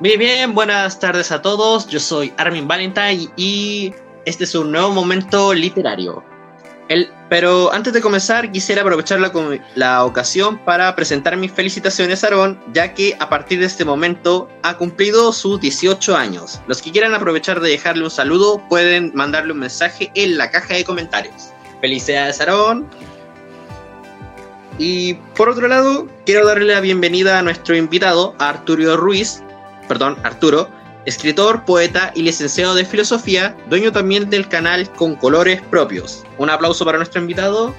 Bien, bien, buenas tardes a todos. Yo soy Armin Valentine y este es un nuevo momento literario. El, pero antes de comenzar, quisiera aprovechar la, la, ocasión para presentar mis felicitaciones a Aaron, ya que a partir de este momento ha cumplido sus 18 años. Los que quieran aprovechar de dejarle un saludo pueden mandarle un mensaje en la caja de comentarios. Felicidades, Aaron. Y por otro lado, quiero darle la bienvenida a nuestro invitado, Arturo Ruiz, perdón, Arturo, escritor, poeta y licenciado de filosofía, dueño también del canal Con Colores Propios. Un aplauso para nuestro invitado.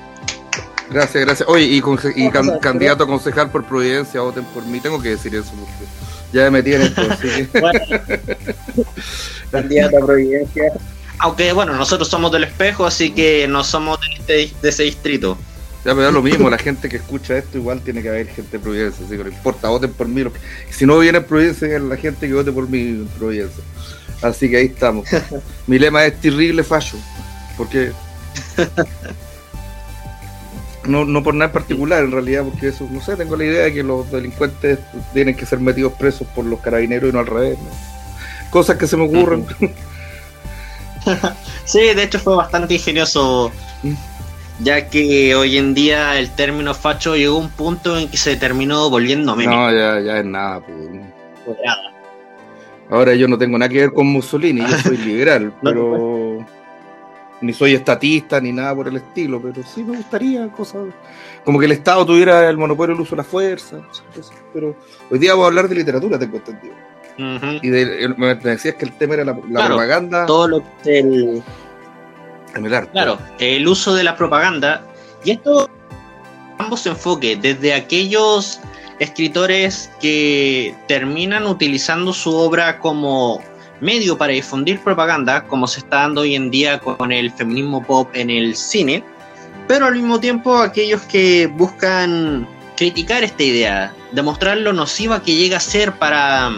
Gracias, gracias. Oye, y, candidato a concejal por Providencia, voten por mí. Tengo que decir eso porque ya me metí en esto. candidato a Providencia. Aunque bueno, nosotros somos del espejo, así que no somos de, este, de ese distrito. Ya me da lo mismo, la gente que escucha esto igual tiene que haber gente de Providencia, así que no importa, voten por mí. Si no viene Providencia, es la gente que vote por mí en Providencia. Así que ahí estamos. Mi lema es terrible fallo, porque no, no por nada en particular en realidad, porque eso, no sé, tengo la idea de que los delincuentes tienen que ser metidos presos por los carabineros y no al revés. Cosas que se me ocurren. sí, de hecho fue bastante ingenioso mm ya que hoy en día el término facho llegó a un punto en que se terminó volviendo menos. No, ya, ya es nada. Pues. Ahora yo no tengo nada que ver con Mussolini, yo soy liberal, pero ni soy estatista ni nada por el estilo, pero sí me gustaría cosas como que el Estado tuviera el monopolio del uso de la fuerza, pero hoy día vamos a hablar de literatura, tengo entendido. Y me decías que el tema era la, propaganda. Todo lo que el Claro, el uso de la propaganda. Y esto, ambos enfoques, desde aquellos escritores que terminan utilizando su obra como medio para difundir propaganda, como se está dando hoy en día con el feminismo pop en el cine, pero al mismo tiempo aquellos que buscan criticar esta idea, demostrar lo nociva que llega a ser para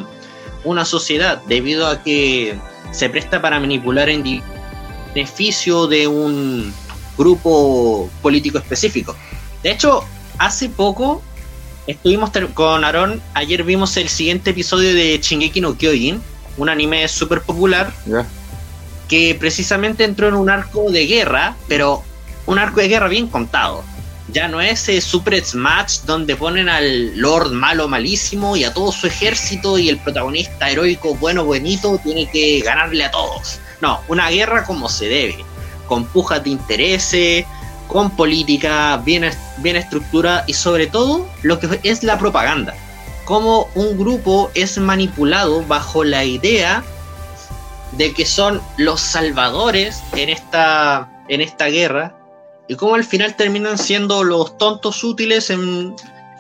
una sociedad, debido a que se presta para manipular individuos beneficio de un grupo político específico. De hecho, hace poco estuvimos con Aaron, ayer vimos el siguiente episodio de Shingeki no Kyojin, un anime súper popular, que precisamente entró en un arco de guerra, pero un arco de guerra bien contado. Ya no es ese Super Smash donde ponen al Lord malo malísimo y a todo su ejército y el protagonista heroico bueno buenito tiene que ganarle a todos. No, una guerra como se debe, con pujas de intereses, con política bien, bien estructurada y sobre todo lo que es la propaganda. Cómo un grupo es manipulado bajo la idea de que son los salvadores en esta, en esta guerra y cómo al final terminan siendo los tontos útiles en,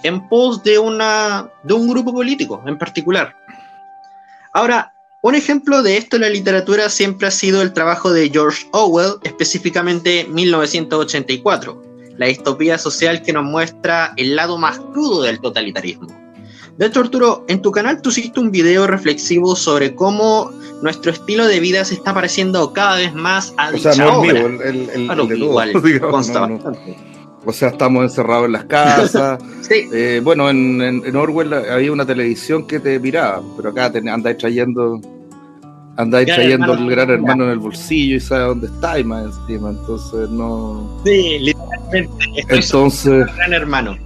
en pos de, una, de un grupo político en particular. Ahora, un ejemplo de esto en la literatura siempre ha sido el trabajo de George Orwell, específicamente 1984, la distopía social que nos muestra el lado más crudo del totalitarismo. De hecho, Arturo, en tu canal tú hiciste un video reflexivo sobre cómo nuestro estilo de vida se está pareciendo cada vez más a dicha o sea, no obra. el, el, el, de igual, O sea, estamos encerrados en las casas. sí. Eh, bueno, en, en, Orwell había una televisión que te miraba, pero acá andáis trayendo andáis trayendo el gran hermano en el bolsillo y sabe dónde está y más encima, entonces no. Sí, literalmente. entonces. Gran hermano.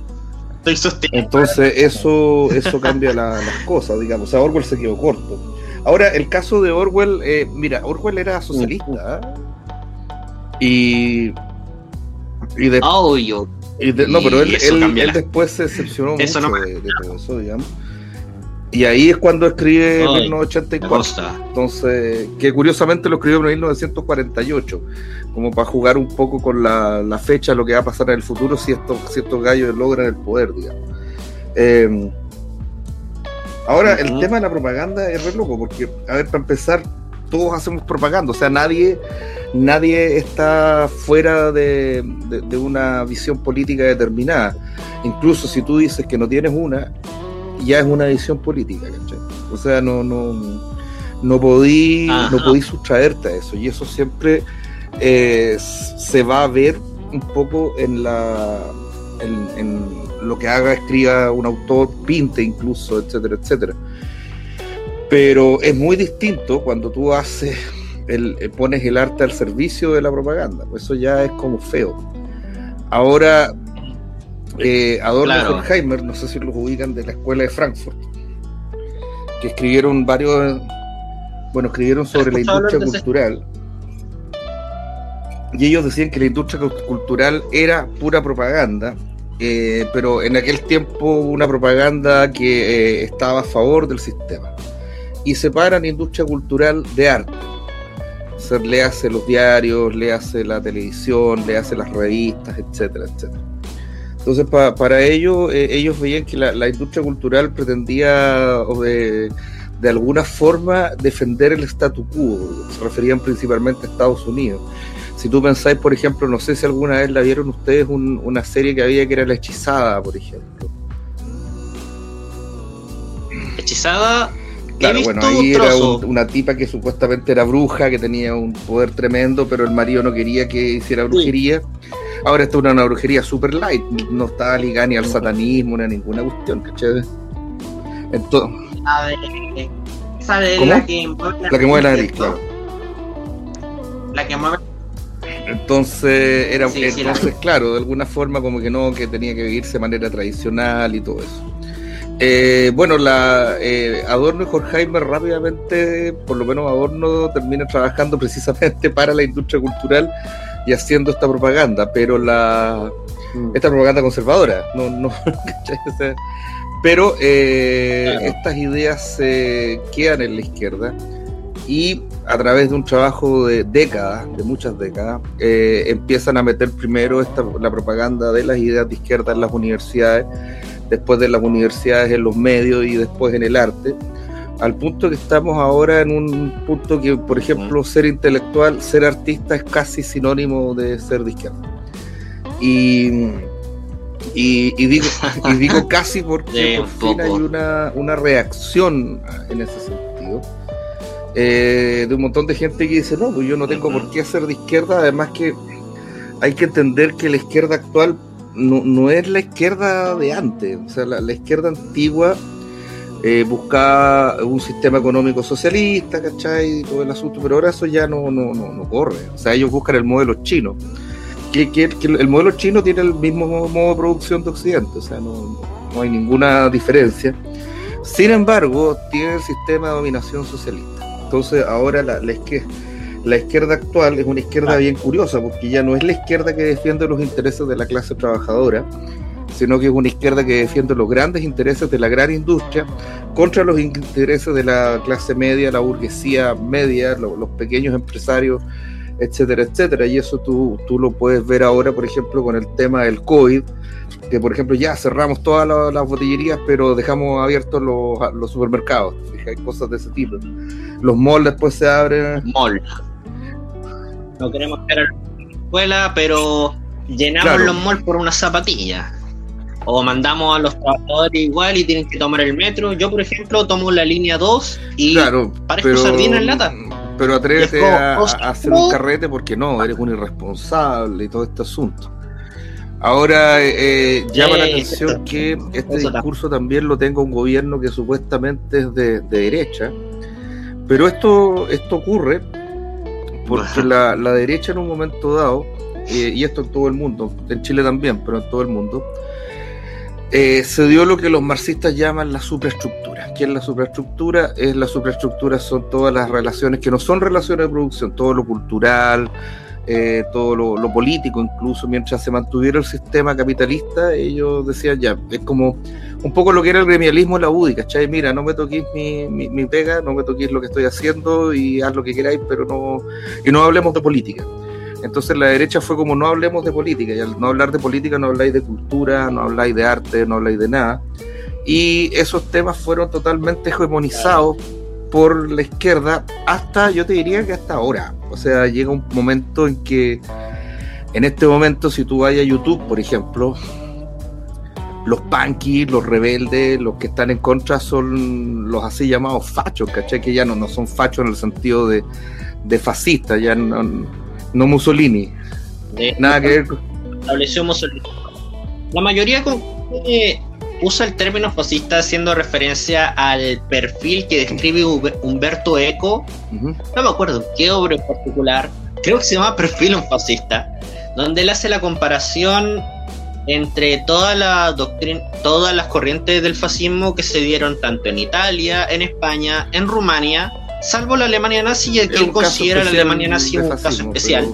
Estoy Entonces eso, eso cambia las cosas, digamos. O sea, Orwell se quedó corto. Ahora, el caso de Orwell, eh, mira, Orwell era socialista. ¿eh? Y y de, no, pero él, él, después se decepcionó mucho de, todo eso, digamos. Y ahí es cuando escribe en 1984. Entonces, que curiosamente lo escribió en 1948, como para jugar un poco con la, la fecha, lo que va a pasar en el futuro si estos, si estos gallos logran el poder, digamos. Em, ahora, el tema de la propaganda es re loco, porque, a ver, para empezar, todos hacemos propaganda, o sea, nadie, nadie está fuera de, una visión política determinada. Incluso si tú dices que no tienes una, ya es una visión política, ¿cachai? O sea, no, no, no podí, no podí sustraerte a eso. Y eso siempre eh, se va a ver un poco en la en, lo que haga, escriba un autor, pinte incluso, etcétera, etcétera. Pero es muy distinto cuando tú haces el, eh, pones el arte al servicio de la propaganda. Pues eso ya es como feo. Ahora, eh, Adorno y Horkheimer, no sé si los ubican de la escuela de Frankfurt, que escribieron varios, bueno, escribieron sobre la industria cultural. Y ellos decían que la industria cultural era pura propaganda, eh, pero en aquel tiempo una propaganda que estaba a favor del sistema. Y separan industria cultural de arte le hace los diarios, le hace la televisión, le hace las revistas, etcétera, etcétera. Entonces, para ellos, eh, ellos veían que la, industria cultural pretendía de, alguna forma defender el statu quo, se referían principalmente a Estados Unidos. Si tú pensáis, por ejemplo, no sé si alguna vez la vieron ustedes, una serie que había que era La Hechizada, por ejemplo. Hechizada, Claro, bueno, ahí era una tipa que supuestamente era bruja, que tenía un poder tremendo, pero el marido no quería que hiciera brujería. Ahora esto es una, brujería super light, no estaba ligada ni al satanismo ni a ninguna cuestión, ¿cachai? Entonces, a ver, la que mueve la, la que mueve la nariz, claro. La que mueve entonces era entonces claro de alguna forma como que no que tenía que vivirse de manera tradicional y todo eso eh, bueno, la eh, Adorno y Horkheimer rápidamente, por lo menos Adorno termina trabajando precisamente para la industria cultural y haciendo esta propaganda, pero la mm. esta propaganda conservadora, no, no, pero eh, estas ideas se quedan en la izquierda y a través de un trabajo de décadas, de muchas décadas, empiezan a meter primero esta, la propaganda de las ideas de izquierda en las universidades después de las universidades, en los medios y después en el arte, al punto que estamos ahora en un punto que, por ejemplo, ser intelectual, ser artista es casi sinónimo de ser de izquierda. Y, y, digo, y digo casi porque por fin hay una, una, reacción en ese sentido. Eh, de un montón de gente que dice, no, pues yo no tengo por qué ser de izquierda, además que hay que entender que la izquierda actual no, no, es la izquierda de antes, o sea, la, izquierda antigua eh, buscaba un sistema económico socialista, ¿cachai? Todo el asunto, pero ahora eso ya no, no, no, corre, o sea, ellos buscan el modelo chino, que, que, el modelo chino tiene el mismo modo de producción de Occidente, o sea, no, no hay ninguna diferencia. Sin embargo, tiene el sistema de dominación socialista. Entonces, ahora la, la izquierda la izquierda actual es una izquierda bien curiosa, porque ya no es la izquierda que defiende los intereses de la clase trabajadora, sino que es una izquierda que defiende los grandes intereses de la gran industria contra los intereses de la clase media, la burguesía media, los, pequeños empresarios, etcétera, etcétera. Y eso tú, tú lo puedes ver ahora, por ejemplo, con el tema del COVID, que por ejemplo ya cerramos todas las, botillerías, pero dejamos abiertos los, los supermercados, hay cosas de ese tipo. Los malls después se abren. Mall no queremos ver a la escuela, pero llenamos los malls por una zapatilla. O mandamos a los trabajadores igual y tienen que tomar el metro. Yo, por ejemplo, tomo la línea 2 y claro, parezco sardina en lata. Pero atrévete a, hacer un carrete porque no, eres un irresponsable y todo este asunto. Ahora eh, eh, llama la atención que este discurso también lo tenga un gobierno que supuestamente es de, de derecha, pero esto, esto ocurre porque la, derecha en un momento dado, eh, y esto en todo el mundo, en Chile también, pero en todo el mundo, eh, se dio lo que los marxistas llaman la superestructura. ¿Qué es la superestructura? Es la superestructura son todas las relaciones que no son relaciones de producción, todo lo cultural, eh, todo lo, político, incluso mientras se mantuviera el sistema capitalista, ellos decían ya, es como un poco lo que era el gremialismo en la UDI, ¿cachai? Mira, no me toquéis mi, mi, pega, no me toquéis lo que estoy haciendo y haz lo que queráis, pero no, y no hablemos de política. Entonces la derecha fue como no hablemos de política, y al no hablar de política no habláis de cultura, no habláis de arte, no habláis de nada. Y esos temas fueron totalmente hegemonizados por la izquierda hasta, yo te diría que hasta ahora. O sea, llega un momento en que, en este momento, si tú vas a YouTube, por ejemplo, los punkies, los rebeldes, los que están en contra son los así llamados fachos, ¿cachai? Que ya no, no son fachos en el sentido de, de fascistas, ya no, no Mussolini. Nada que ver Estableció Mussolini. La mayoría usa el término fascista haciendo referencia al perfil que describe Humberto Eco. No me acuerdo qué obra en particular. Creo que se llama Perfil un fascista, donde él hace la comparación entre toda la doctrina, todas las corrientes del fascismo que se dieron tanto en Italia, en España, en Rumania, salvo la Alemania nazi, y que él considera la Alemania nazi un caso especial.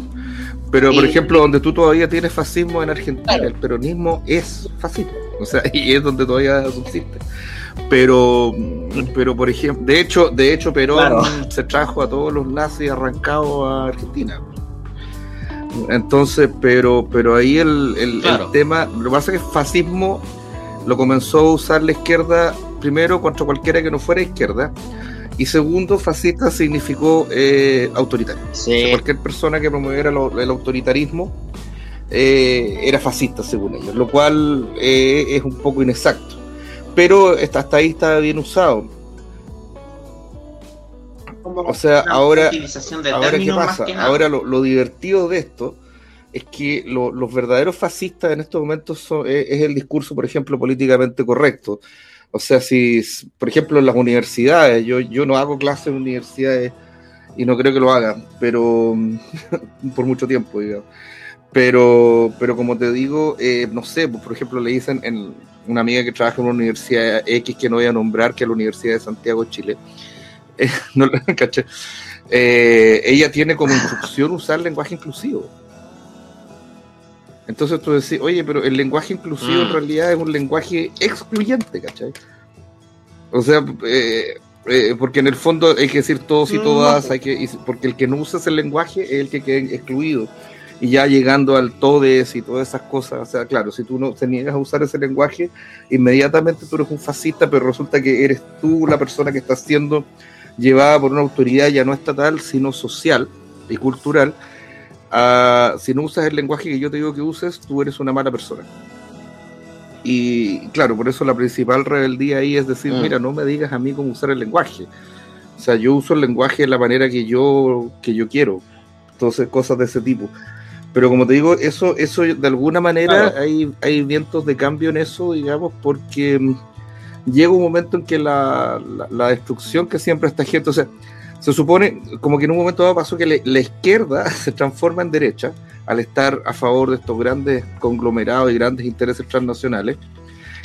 Pero, por ejemplo, donde tú todavía tienes fascismo en Argentina, el peronismo es fascismo, o sea, y es donde todavía subsiste. Pero, pero por ejemplo, de hecho, de hecho, Perón se trajo a todos los nazis arrancados a Argentina. Entonces, pero, pero ahí el, el, tema, lo que pasa es que fascismo lo comenzó a usar la izquierda primero contra cualquiera que no fuera izquierda. Y segundo, fascista significó eh, autoritario. cualquier persona que promoviera el autoritarismo eh, era fascista, según ellos, lo cual eh, es un poco inexacto. Pero hasta ahí está bien usado o sea, ahora, ahora ¿qué pasa? Ahora lo, divertido de esto es que los verdaderos fascistas en estos momentos son, es, el discurso, por ejemplo, políticamente correcto. O sea, si, por ejemplo, en las universidades, yo, yo no hago clases en universidades y no creo que lo hagan, pero por mucho tiempo, digamos. Pero, pero como te digo, eh, no sé, pues, por ejemplo, le dicen en una amiga que trabaja en una universidad X que no voy a nombrar, que es la Universidad de Santiago Chile, no caché. Eh, ella tiene como instrucción usar lenguaje inclusivo. Entonces tú decís, oye, pero el lenguaje inclusivo en mm. realidad es un lenguaje excluyente, ¿cachai? O sea, eh, eh, porque en el fondo hay que decir todos y mm, todas, hay que, porque el que no usa ese lenguaje es el que queda excluido. Y ya llegando al todes y todas esas cosas, o sea, claro, si tú no te niegas a usar ese lenguaje, inmediatamente tú eres un fascista, pero resulta que eres tú la persona que está haciendo llevada por una autoridad ya no estatal, sino social y cultural, si no usas el lenguaje que yo te digo que uses, tú eres una mala persona. Y claro, por eso la principal rebeldía ahí es decir, mm. mira, no me digas a mí cómo usar el lenguaje. O sea, yo uso el lenguaje de la manera que yo, que yo quiero. Entonces, cosas de ese tipo. Pero como te digo, eso, eso de alguna manera hay, hay vientos de cambio en eso, digamos, porque llega un momento en que la, la, destrucción que siempre está gente, o sea, se supone como que en un momento dado pasó que la izquierda se transforma en derecha al estar a favor de estos grandes conglomerados y grandes intereses transnacionales,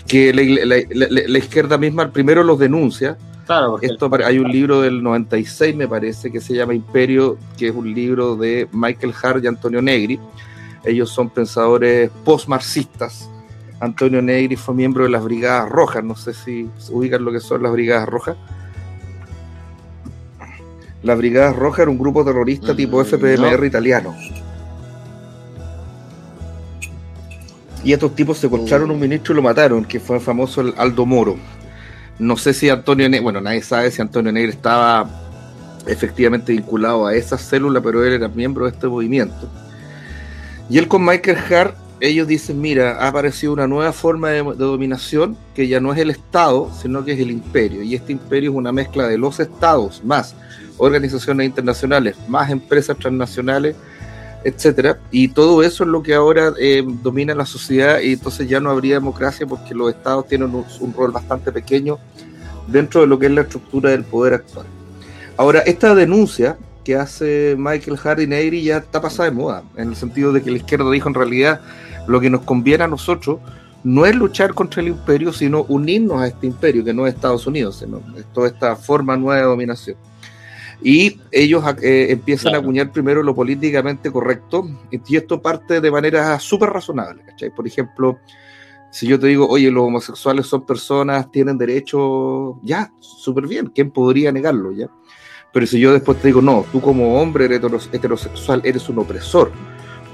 que la, izquierda misma primero los denuncia. Claro, Esto, hay un libro del 96, me parece, que se llama Imperio, que es un libro de Michael Hart y Antonio Negri. Ellos son pensadores post-marxistas Antonio Negri fue miembro de las Brigadas Rojas, no sé si ubican lo que son las Brigadas Rojas. Las Brigadas Rojas era un grupo terrorista tipo mm, FPMR italiano. Y estos tipos secuestraron a un ministro y lo mataron, que fue el famoso Aldo Moro. No sé si Antonio Negri, bueno, nadie sabe si Antonio Negri estaba efectivamente vinculado a esa célula, pero él era miembro de este movimiento. Y él con Michael Hart ellos dicen, mira, ha aparecido una nueva forma de, dominación que ya no es el Estado, sino que es el imperio. Y este imperio es una mezcla de los estados, más organizaciones internacionales, más empresas transnacionales, etcétera. Y todo eso es lo que ahora eh, domina la sociedad y entonces ya no habría democracia porque los estados tienen un, rol bastante pequeño dentro de lo que es la estructura del poder actual. Ahora, esta denuncia que hace Michael Hardy ya está pasada de moda, en el sentido de que la izquierda dijo en realidad lo que nos conviene a nosotros no es luchar contra el imperio, sino unirnos a este imperio, que no es Estados Unidos, sino es toda esta forma nueva de dominación. Y ellos eh, empiezan a acuñar primero lo políticamente correcto, y esto parte de manera súper razonable. Por ejemplo, si yo te digo, oye, los homosexuales son personas, tienen derecho, ya, súper bien, ¿quién podría negarlo? ya Pero si yo después te digo, no, tú como hombre heterosexual eres un opresor,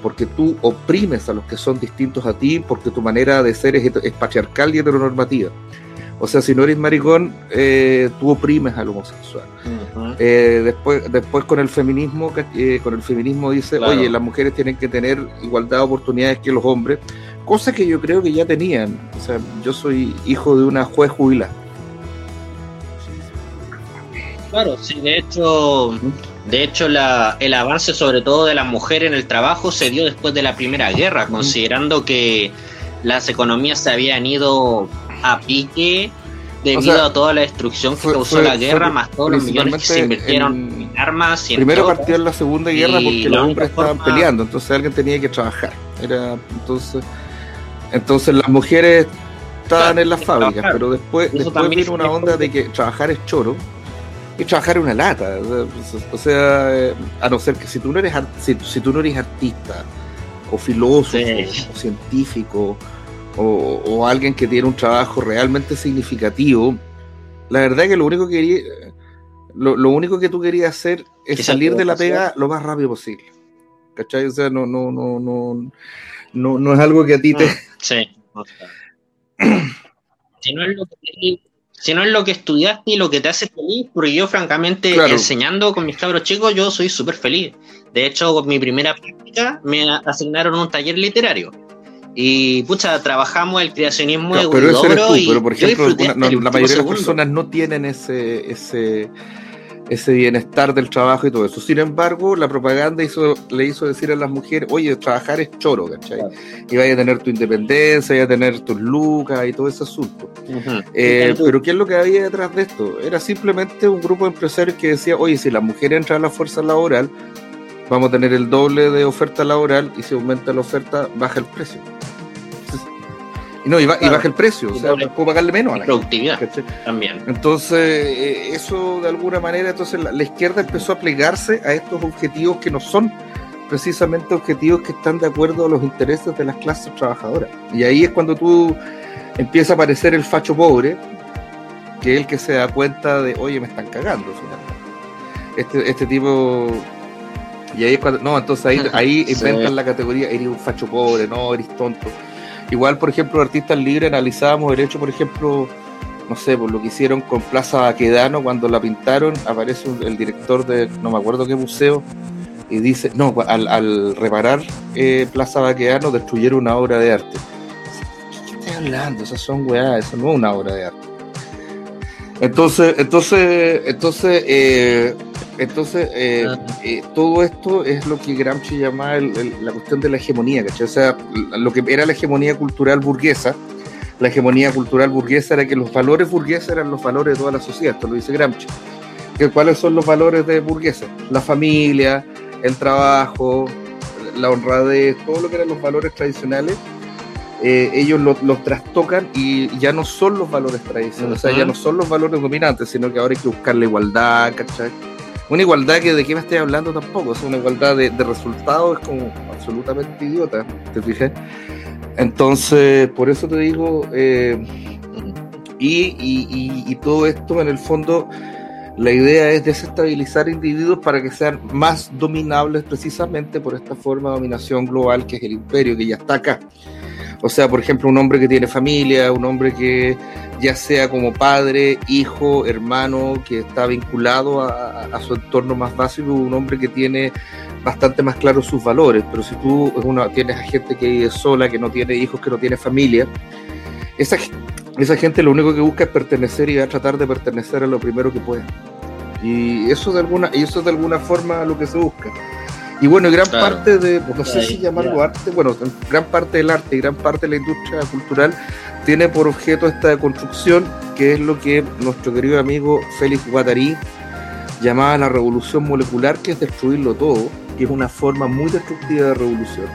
porque tú oprimes a los que son distintos a ti, porque tu manera de ser es, patriarcal y heteronormativa. O sea, si no eres maricón, eh, tú oprimes al homosexual. Eh, después, después con el feminismo, eh, con el feminismo dice, oye, las mujeres tienen que tener igualdad de oportunidades que los hombres, cosa que yo creo que ya tenían. O sea, yo soy hijo de una juez jubilada. Claro, sí, de hecho, de hecho, la, el avance sobre todo de las mujeres en el trabajo se dio después de la Primera Guerra, considerando que las economías se habían ido a pique debido a toda la destrucción que causó la guerra, más todos los millones que se invirtieron en, armas. Y primero partió en la Segunda Guerra porque los hombres estaban peleando, entonces alguien tenía que trabajar. Era entonces, entonces las mujeres estaban en las fábricas, pero después, después vino una onda de que trabajar es choro y trabajar es una lata. O sea, eh, a no ser que si tú no eres, si, si tú no eres artista o filósofo o científico o, alguien que tiene un trabajo realmente significativo, la verdad que lo único que quería, lo, único que tú querías hacer es salir de la pega lo más rápido posible. ¿Cachai? O sea, no, no, no, no, no, no es algo que a ti te. Mm, sí. si no es lo que si no es lo que estudiaste y lo que te hace feliz, porque yo francamente enseñando con mis cabros chicos, yo soy súper feliz. De hecho, con mi primera práctica me asignaron un taller literario. Y pucha, trabajamos el creacionismo de pero eso eres tú, pero por ejemplo, la mayoría de las personas no tienen ese, ese, ese bienestar del trabajo y todo eso. Sin embargo, la propaganda hizo, le hizo decir a las mujeres, oye, trabajar es choro, ¿cachai? Y vaya a tener tu independencia, vaya a tener tus lucas y todo ese asunto. Eh, pero ¿qué es lo que había detrás de esto? Era simplemente un grupo de empresarios que decía, oye, si las mujeres entran a la fuerza laboral, vamos a tener el doble de oferta laboral y si aumenta la oferta, baja el precio. Y no, y, baja el precio, o sea, puedo pagarle menos a la productividad también. Entonces, eh, eso de alguna manera, entonces la, izquierda empezó a plegarse a estos objetivos que no son precisamente objetivos que están de acuerdo a los intereses de las clases trabajadoras. Y ahí es cuando tú empieza a aparecer el facho pobre, que es el que se da cuenta de, oye, me están cagando, Este, este tipo y ahí es cuando, no, entonces ahí, ahí inventan la categoría, eres un facho pobre, no, eres tonto. Igual, por ejemplo, artistas libres analizábamos el hecho, por ejemplo, no sé, por lo que hicieron con Plaza Baquedano cuando la pintaron, aparece el director de no me acuerdo qué museo y dice, no, al, reparar eh, Plaza Baquedano destruyeron una obra de arte. ¿Qué, estás hablando? Esas son weá, eso no es una obra de arte. Entonces, entonces, entonces, eh, entonces, eh, eh, todo esto es lo que Gramsci llamaba la cuestión de la hegemonía, ¿cachai? O sea, lo que era la hegemonía cultural burguesa, la hegemonía cultural burguesa era que los valores burgueses eran los valores de toda la sociedad, esto lo dice Gramsci. ¿Cuáles son los valores de burguesa? La familia, el trabajo, la honradez, todo lo que eran los valores tradicionales, eh, ellos los trastocan y ya no son los valores tradicionales, o sea, ya no son los valores dominantes, sino que ahora hay que buscar la igualdad, ¿cachai? Una igualdad que de qué me estoy hablando tampoco, es una igualdad de, resultados, es como absolutamente idiota, ¿te fijas? Entonces, por eso te digo, eh, y, todo esto en el fondo, la idea es desestabilizar individuos para que sean más dominables precisamente por esta forma de dominación global que es el imperio, que ya está acá. O sea, por ejemplo, un hombre que tiene familia, un hombre que ya sea como padre, hijo, hermano, que está vinculado a, su entorno más básico, un hombre que tiene bastante más claros sus valores. Pero si tú tienes a gente que vive sola, que no tiene hijos, que no tiene familia, esa, esa gente lo único que busca es pertenecer y va a tratar de pertenecer a lo primero que pueda. Y eso de alguna, y eso de alguna forma lo que se busca. Y bueno, gran parte de, no sé si llamarlo arte, bueno, gran parte del arte y gran parte de la industria cultural tiene por objeto esta construcción, que es lo que nuestro querido amigo Félix Guattari llamaba la revolución molecular, que es destruirlo todo, que es una forma muy destructiva de revolución.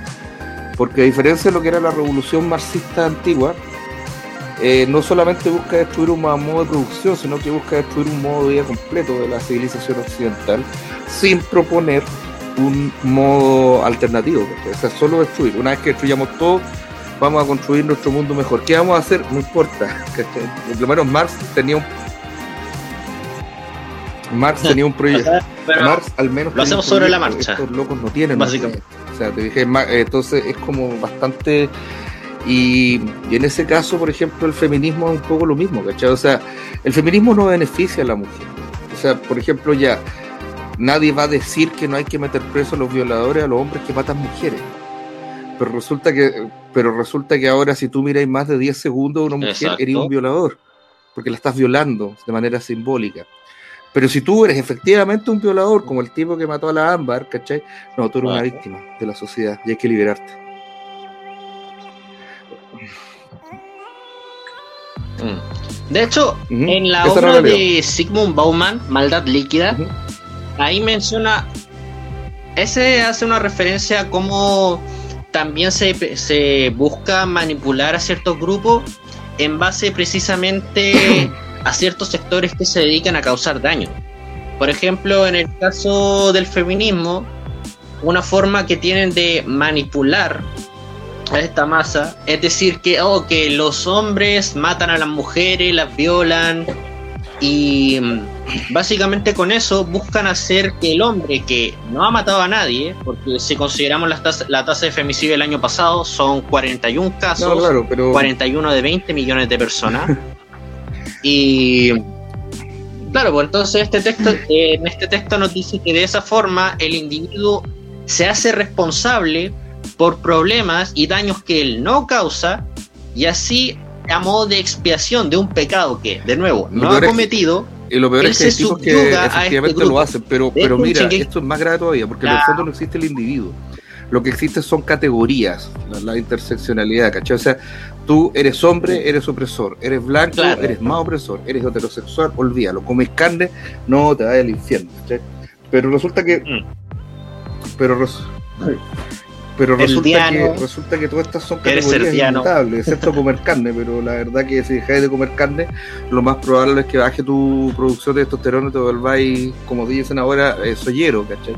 Porque a diferencia de lo que era la revolución marxista antigua, eh, no solamente busca destruir un modo de producción, sino que busca destruir un modo de vida completo de la civilización occidental, sin proponer un modo alternativo. O sea, solo destruir. Una vez que destruyamos todo, vamos a construir nuestro mundo mejor. ¿Qué vamos a hacer? No importa. Por lo menos Marx tenía un Marx tenía un proyecto. Marx al menos lo hacemos sobre la marcha. Estos locos no tienen. Básicamente. O sea, te dije, entonces es como bastante y, en ese caso, por ejemplo, el feminismo es un poco lo mismo, ¿cachai? O sea, el feminismo no beneficia a la mujer. O sea, por ejemplo, ya nadie va a decir que no hay que meter preso a los violadores, a los hombres que matan mujeres. Pero resulta que, pero resulta que ahora si tú miráis más de 10 segundos a una mujer, eres un violador, porque la estás violando de manera simbólica. Pero si tú eres efectivamente un violador, como el tipo que mató a la Ámbar, ¿cachai? No, tú eres una víctima de la sociedad y hay que liberarte. Mm. De hecho, en la obra de Sigmund Bauman, Maldad Líquida, ahí menciona, ese hace una referencia a cómo también se, se busca manipular a ciertos grupos en base precisamente a ciertos sectores que se dedican a causar daño. Por ejemplo, en el caso del feminismo, una forma que tienen de manipular a esta masa es decir que, oh, que los hombres matan a las mujeres, las violan y básicamente con eso buscan hacer que el hombre que no ha matado a nadie, porque si consideramos la tasa, la tasa de femicidio del año pasado son 41 casos, 41 de 20 millones de personas. y claro, pues entonces este texto, en este texto nos dice que de esa forma el individuo se hace responsable por problemas y daños que él no causa y así a modo de expiación de un pecado que, de nuevo, no ha cometido. Y lo peor es que hay tipos que este efectivamente lo hacen, pero, pero mira, esto es más grave todavía, porque en el fondo no existe el individuo. Lo que existe son categorías, la, interseccionalidad, ¿cachai? O sea, tú eres hombre, eres opresor, eres blanco, eres más opresor, eres heterosexual, olvídalo, comes carne, no te vayas al infierno, ¿cachai? Pero resulta que... Mm. Pero pero resulta que, resulta que todas estas son categorías inmutables, excepto comer carne, pero la verdad que si dejáis de comer carne, lo más probable es que baje tu producción de testosterona y te volváis, como dicen ahora, eh, soyero, ¿cachai?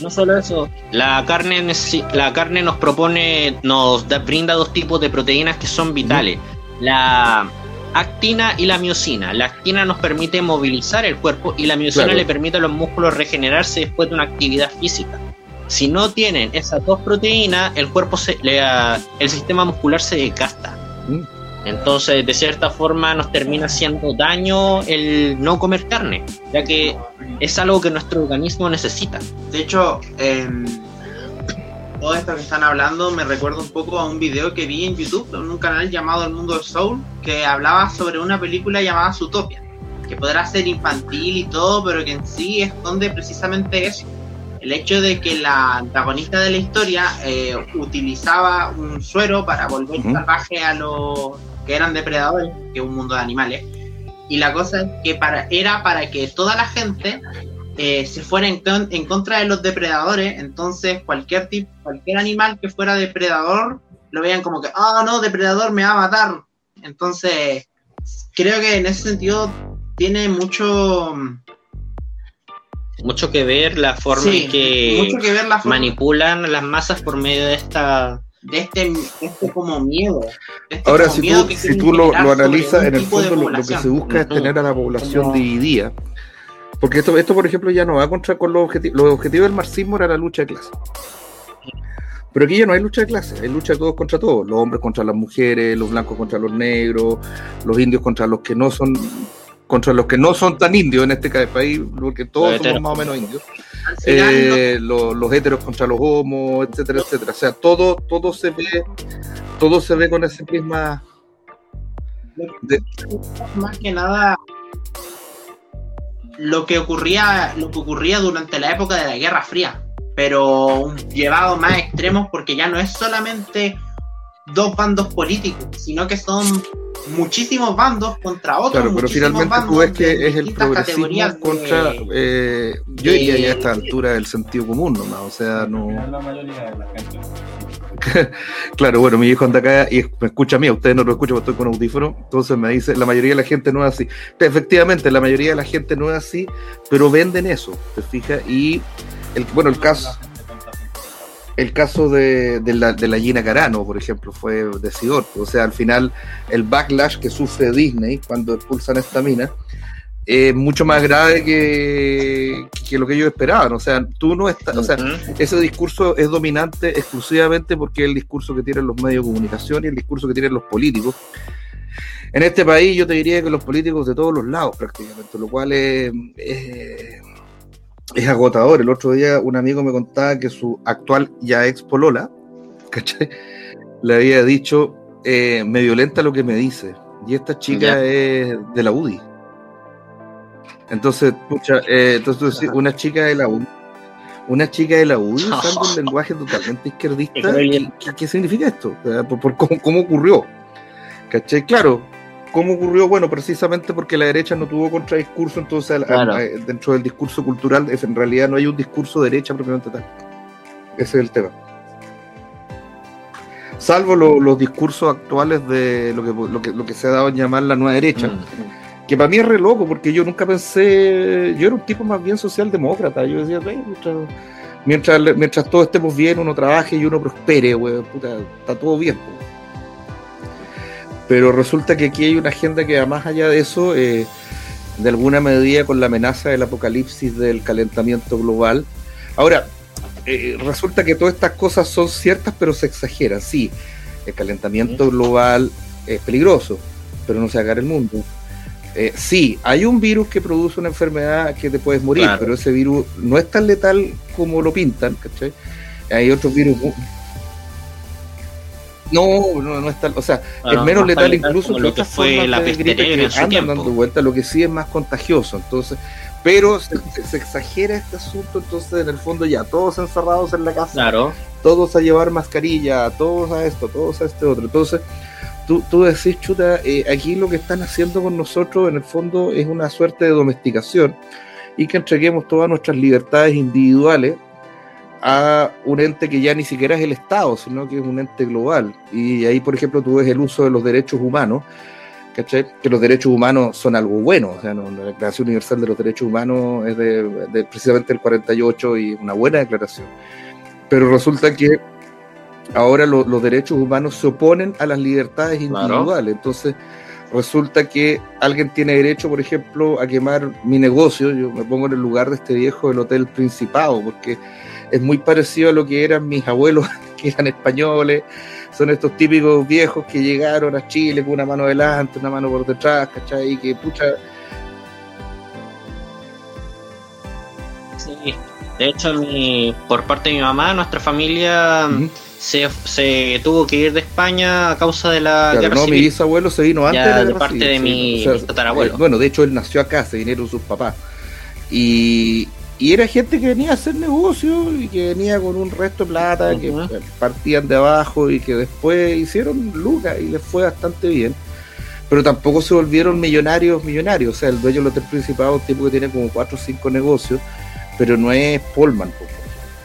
No solo eso, la carne, la carne nos propone, nos brinda dos tipos de proteínas que son vitales. La actina y la miocina. La actina nos permite movilizar el cuerpo y la miocina le permite a los músculos regenerarse después de una actividad física. Si no tienen esas dos proteínas, el cuerpo se, el sistema muscular se desgasta. Mm. Entonces, de cierta forma, nos termina haciendo daño el no comer carne, ya que es algo que nuestro organismo necesita. De hecho, eh, todo esto que están hablando me recuerda un poco a un video que vi en YouTube, en un canal llamado El Mundo del Soul, que hablaba sobre una película llamada Zootopia, que podrá ser infantil y todo, pero que en sí esconde precisamente eso. El hecho de que la antagonista de la historia eh, utilizaba un suero para volver salvaje a los que eran depredadores, que es un mundo de animales. Y la cosa es que para, era para que toda la gente eh, se fuera en, contra de los depredadores, entonces cualquier tipo, cualquier animal que fuera depredador lo veían como que, ah, no, depredador me va a matar. Entonces, creo que en ese sentido tiene mucho mucho que ver la forma en que, manipulan las masas por medio de esta de este, este como miedo. Este Ahora, si, tú, si tú lo, analizas, en el fondo lo, que se busca es tener a la población dividida porque esto, esto, por ejemplo, ya no va contra con los objetivos. Los objetivos del marxismo era la lucha de clase. Pero aquí ya no hay lucha de clase, hay lucha de todos contra todos. Los hombres contra las mujeres, los blancos contra los negros, los indios contra los que no son contra los que no son tan indios en este país, porque todos somos más o menos indios. Eh, los, los, heteros contra los homos, etcétera, etcétera. O sea, todo, todo se ve, todo se ve con esa misma. Más que nada, lo que ocurría, lo que ocurría durante la época de la Guerra Fría, pero llevado más extremos porque ya no es solamente dos bandos políticos, sino que son muchísimos bandos contra otros. Claro, pero finalmente tú ves que es el progresismo contra, eh, yo diría ya a esta altura del sentido común nomás, o sea, no... La mayoría de la gente. claro, bueno, mi hijo anda acá y me escucha a mí, ustedes no lo escuchan porque estoy con audífono, entonces me dice, la mayoría de la gente no es así. Efectivamente, la mayoría de la gente no es así, pero venden eso, ¿te fijas? Y, el, bueno, el caso... El caso de, la, de la Gina Carano, por ejemplo, fue decidor. O sea, al final, el backlash que sufre Disney cuando expulsan a esta mina, es mucho más grave que, lo que ellos esperaban. O sea, tú no estás, o sea, ese discurso es dominante exclusivamente porque es el discurso que tienen los medios de comunicación y el discurso que tienen los políticos. En este país yo te diría que los políticos de todos los lados prácticamente, lo cual es, es, agotador. El otro día un amigo me contaba que su actual ya ex polola, ¿cachai? Le había dicho, eh, me violenta lo que me dice. Y esta chica es de la UDI. Entonces, eh, entonces una chica de la UDI, una chica de la U usando un lenguaje totalmente izquierdista. ¿Qué, significa esto? ¿Por, cómo, ocurrió? ¿Cachai? Claro, ¿cómo ocurrió? Bueno, precisamente porque la derecha no tuvo contradiscurso, entonces dentro del discurso cultural en realidad no hay un discurso derecha propiamente tal. Ese es el tema. Salvo los discursos actuales de lo que, lo que, lo que se ha dado en llamar la nueva derecha. Mm, mm que para mí es re loco, porque yo nunca pensé, yo era un tipo más bien socialdemócrata, yo decía, mientras, mientras, todos estemos bien, uno trabaje y uno prospere, está todo bien. Pero resulta que aquí hay una agenda que más allá de eso, eh, de alguna medida con la amenaza del apocalipsis del calentamiento global. Ahora, eh, resulta que todas estas cosas son ciertas, pero se exageran. Sí, el calentamiento global es peligroso, pero no se haga el mundo. Eh, sí, hay un virus que produce una enfermedad que te puedes morir, pero ese virus no es tan letal como lo pintan, ¿cachai? Hay otros virus. No, no, no es tal, o sea, es menos letal, incluso que lo que fue la peste que andan dando vuelta, lo que sí es más contagioso, entonces, pero se, exagera este asunto, entonces en el fondo ya todos encerrados en la casa, claro. todos a llevar mascarilla, todos a esto, todos a este otro, entonces tú, tú decís, chuta, eh, aquí lo que están haciendo con nosotros en el fondo es una suerte de domesticación y que entreguemos todas nuestras libertades individuales a un ente que ya ni siquiera es el Estado, sino que es un ente global. Y ahí, por ejemplo, tú ves el uso de los derechos humanos, ¿cachai? Que los derechos humanos son algo bueno, o sea, la Declaración Universal de los Derechos Humanos es de, de precisamente el 48 y una buena declaración. Pero resulta que ahora los derechos humanos se oponen a las libertades individuales. Entonces, resulta que alguien tiene derecho, por ejemplo, a quemar mi negocio. Yo me pongo en el lugar de este viejo del Hotel Principado, porque es muy parecido a lo que eran mis abuelos, que eran españoles. Son estos típicos viejos que llegaron a Chile con una mano delante, una mano por detrás, ¿cachai? Y que pucha. Sí, de hecho, mi, por parte de mi mamá, nuestra familia se, tuvo que ir de España a causa de la guerra no, mi bisabuelo se vino antes de, parte de mi, tatarabuelo. Eh, bueno, de hecho él nació acá, se vinieron sus papás. Y, era gente que venía a hacer negocio y que venía con un resto de plata, que partían de abajo y que después hicieron lucas y les fue bastante bien. Pero tampoco se volvieron millonarios, millonarios. O sea, el dueño del hotel principal es un tipo que tiene como 4 o 5 negocios, pero no es Polman,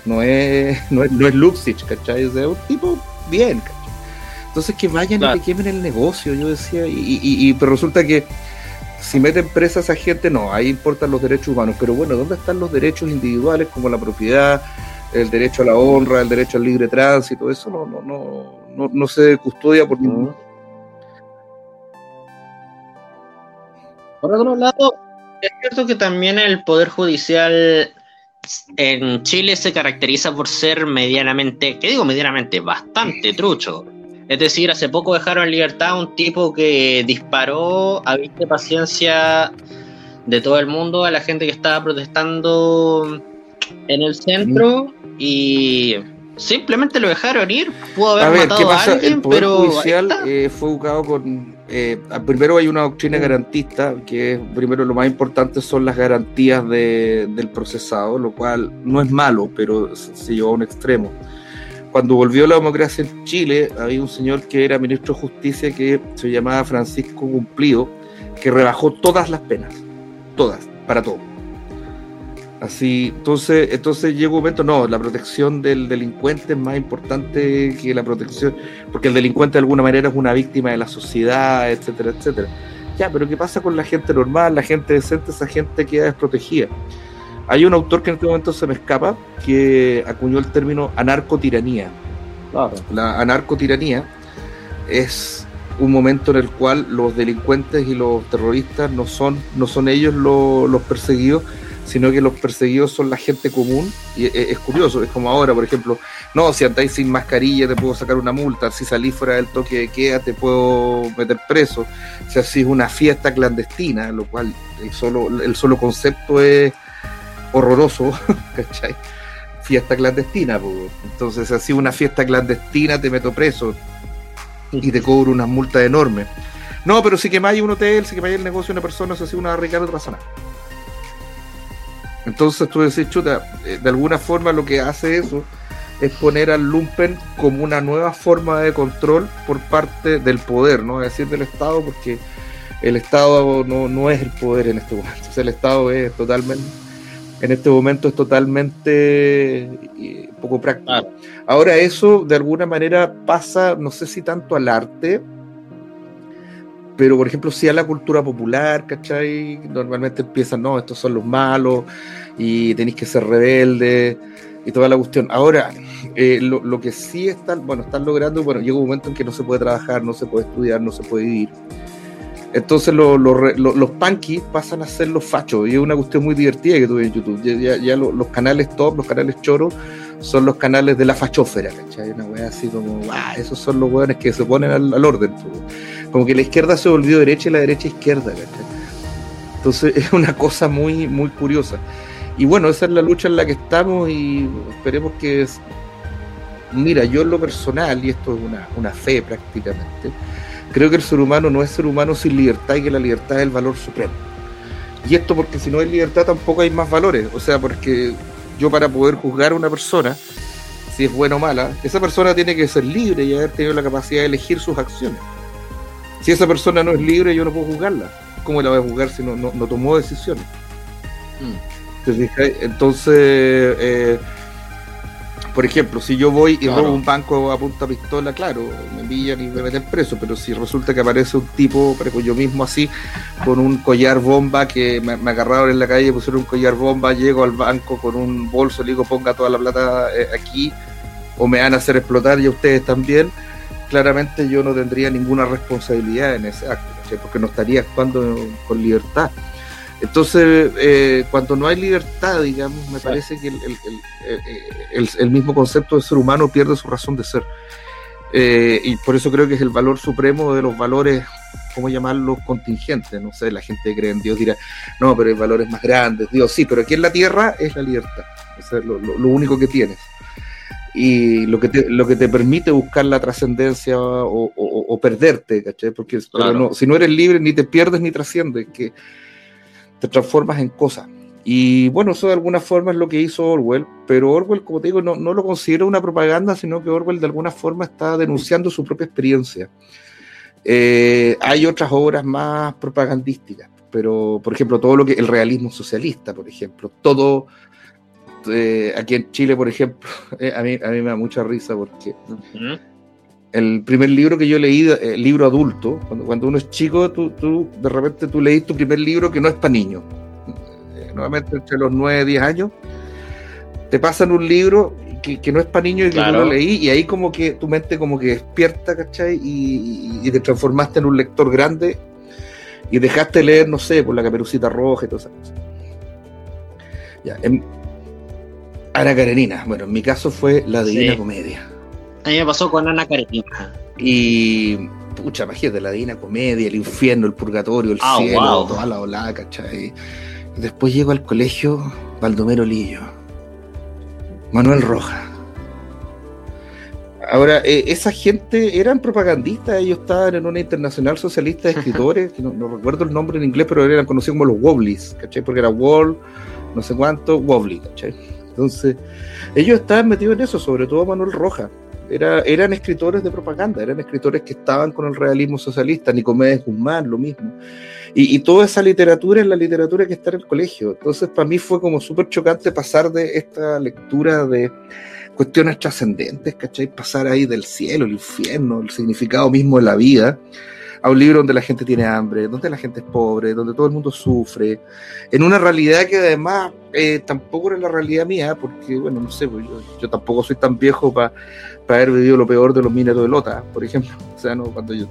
no es, no es, no es Luxich, ¿cachai? Es un tipo bien, ¿cachai? Entonces que vayan y que quemen el negocio, yo decía, y, y, pero resulta que si meten presas a gente, no, ahí importan los derechos humanos, pero bueno, ¿dónde están los derechos individuales como la propiedad, el derecho a la honra, el derecho al libre tránsito? Eso no, no, no, no, no se custodia por ningún... Por otro lado, es cierto que también el Poder Judicial en Chile se caracteriza por ser medianamente, ¿qué digo medianamente? Bastante trucho. Es decir, hace poco dejaron en libertad a un tipo que disparó a vista paciencia de todo el mundo a la gente que estaba protestando en el centro y simplemente lo dejaron ir. Pudo haber matado a alguien, pero judicial eh, fue buscado con eh, primero hay una doctrina garantista, que primero lo más importante son las garantías del procesado, lo cual no es malo, pero se llevó a un extremo. Cuando volvió la democracia en Chile, había un señor que era ministro de Justicia que se llamaba Francisco Cumplido, que rebajó todas las penas, todas, para todo Así, entonces, entonces llega un momento, no, la protección del delincuente es más importante que la protección, porque el delincuente de alguna manera es una víctima de la sociedad, etcétera, etcétera. Ya, pero ¿qué pasa con la gente normal, la gente decente, esa gente queda desprotegida? Hay un autor que en este momento se me escapa, que acuñó el término anarcotiranía. Claro. La anarcotiranía es un momento en el cual los delincuentes y los terroristas no son, no son ellos los perseguidos, sino que los perseguidos son la gente común. Y es, curioso, es como ahora, por ejemplo, no, si andáis sin mascarilla te puedo sacar una multa, si salís fuera del toque de queda te puedo meter preso, si es una fiesta clandestina, lo cual el solo, el solo concepto es horroroso, ¿cachai? Fiesta clandestina, entonces si así una fiesta clandestina te meto preso y te cobro una multa enorme. No, pero si quemáis un hotel, si quemáis el negocio de una persona, eso sí una barricada otra zona. Entonces tú decís, chuta, eh, de alguna forma lo que hace eso es poner al lumpen como una nueva forma de control por parte del poder, no es decir del Estado, porque el Estado no, no es el poder en este momento. el Estado es totalmente, en este momento es totalmente eh, poco práctico. Ahora eso de alguna manera pasa, no sé si tanto al arte, pero por ejemplo sí a la cultura popular, ¿cachai? Normalmente empiezan, no, estos son los malos y tenéis que ser rebeldes y toda la cuestión. Ahora, eh, lo, que sí están, bueno, están logrando, bueno, llega un momento en que no se puede trabajar, no se puede estudiar, no se puede vivir. Entonces los punkies pasan a ser los fachos y es una cuestión muy divertida que tuve en YouTube. Ya, los canales top, los canales choros, son los canales de la fachófera, ¿cachai? Una wea así como, ah, esos son los weones que se ponen al, orden. Como que la izquierda se volvió derecha y la derecha izquierda, ¿cachai? Entonces es una cosa muy, muy curiosa. Y bueno, esa es la lucha en la que estamos y esperemos que... Mira, yo en lo personal, y esto es una, una fe prácticamente, creo que el ser humano no es ser humano sin libertad y que la libertad es el valor supremo. Y esto porque si no hay libertad tampoco hay más valores. O sea, porque yo para poder juzgar a una persona, si es buena o mala, esa persona tiene que ser libre y haber tenido la capacidad de elegir sus acciones. Si esa persona no es libre, yo no puedo juzgarla. ¿Cómo la voy a juzgar si no, no, tomó decisiones? Mm. Entonces, eh, por ejemplo, si yo voy y robo un banco a punta pistola, claro, me pillan y me meten preso, pero si resulta que aparece un tipo, pero yo mismo así, con un collar bomba que me, agarraron en la calle, pusieron un collar bomba, llego al banco con un bolso, le digo ponga toda la plata eh, aquí, o me van a hacer explotar y a ustedes también, claramente yo no tendría ninguna responsabilidad en ese acto, porque no estaría actuando con libertad. Entonces, eh, cuando no hay libertad, digamos, me parece que el, mismo concepto de ser humano pierde su razón de ser. Eh, y por eso creo que es el valor supremo de los valores, ¿cómo llamarlos? Contingentes. No sé, la gente cree en Dios dirá, no, pero hay valores más grandes. Dios, sí, pero aquí en la tierra es la libertad. es lo, único que tienes. Y lo que te, lo que te permite buscar la trascendencia o, perderte, ¿cachai? Porque si no eres libre, ni te pierdes ni trasciendes. Que, te transformas en cosas. Y bueno, eso de alguna forma es lo que hizo Orwell, pero Orwell, como te digo, no, no lo considero una propaganda, sino que Orwell de alguna forma está denunciando su propia experiencia. Eh, hay otras obras más propagandísticas, pero por ejemplo, todo lo que el realismo socialista, por ejemplo, todo eh, aquí en Chile, por ejemplo, eh, a, mí, a mí me da mucha risa porque el primer libro que yo leí, el eh, libro adulto, cuando, cuando uno es chico, tú, tú, de repente tú leís tu primer libro que no es para niños. Eh, nuevamente entre los 9 y 10 años, te pasan un libro que, que no es para niños y que yo lo leí, y ahí como que tu mente como que despierta, ¿cachai? Y, y, te transformaste en un lector grande y dejaste leer, no sé, por la caperucita roja y todas esas cosas. Ya, en, Ana Karenina, bueno, en mi caso fue la Divina Comedia a mí me pasó con Ana Karenina. Y, pucha, imagínate, la Divina Comedia, el infierno, el purgatorio, el ah, cielo, toda la olada, ¿cachai? Después llego al colegio Baldomero Lillo, Manuel Roja. Ahora, eh, esa gente eran propagandistas, ellos estaban en una internacional socialista de escritores, que no, recuerdo el nombre en inglés, pero eran conocidos como los Wobblies, ¿cachai? Porque era Wall, no sé cuánto, Wobbly, ¿cachai? Entonces, ellos estaban metidos en eso, sobre todo Manuel Roja eran escritores de propaganda, eran escritores que estaban con el realismo socialista, Nicomedes Guzmán, lo mismo. Y, toda esa literatura es la literatura que está en el colegio. Entonces, para mí fue como súper chocante pasar de esta lectura de cuestiones trascendentes, ¿cachai? Pasar ahí del cielo, el infierno, el significado mismo de la vida, a un libro donde la gente tiene hambre, donde la gente es pobre, donde todo el mundo sufre, en una realidad que además eh, tampoco era la realidad mía, porque, bueno, no sé, pues yo, tampoco soy tan viejo para haber vivido lo peor de los mineros de Lota, por ejemplo. O sea, no, cuando yo.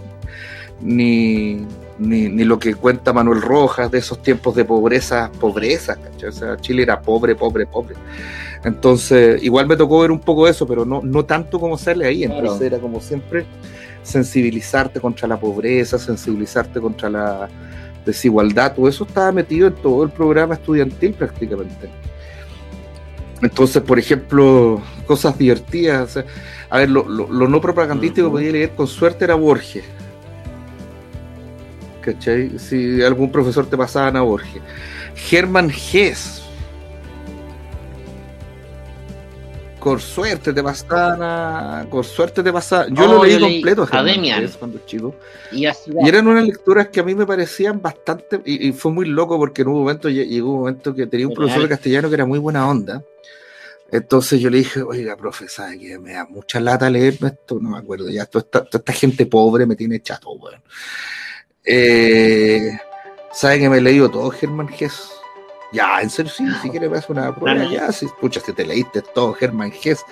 Ni, ni, lo que cuenta Manuel Rojas de esos tiempos de pobreza, pobreza, ¿cachai? O sea, Chile era pobre, pobre, pobre. Entonces, igual me tocó ver un poco eso, pero no, no tanto como serle ahí. Entonces era como siempre sensibilizarte contra la pobreza, sensibilizarte contra la desigualdad, todo eso estaba metido en todo el programa estudiantil prácticamente. Entonces, por ejemplo, cosas divertidas. a ver, lo, no propagandístico que podía leer con suerte era Borges. ¿Cachai? Si algún profesor te pasaba a Borges. Germán Hess. Con suerte te pasaba, con suerte te pasaba. Yo lo oh, leí completo cuando chico. Y, eran unas lecturas que a mí me parecían bastante, y, fue muy loco porque en un momento llegó un momento que tenía un profesor de castellano que era muy buena onda. Entonces yo le dije, oiga, profe, ¿sabe que me da mucha lata leerme esto? No me acuerdo, ya toda esta, gente pobre me tiene chato, weón. Eh, ¿Sabe que me he leído todo Germán Gess? Ya, en serio, sí, si quieres me hace una prueba, ya, si escuchas que te leíste todo Germán Gess,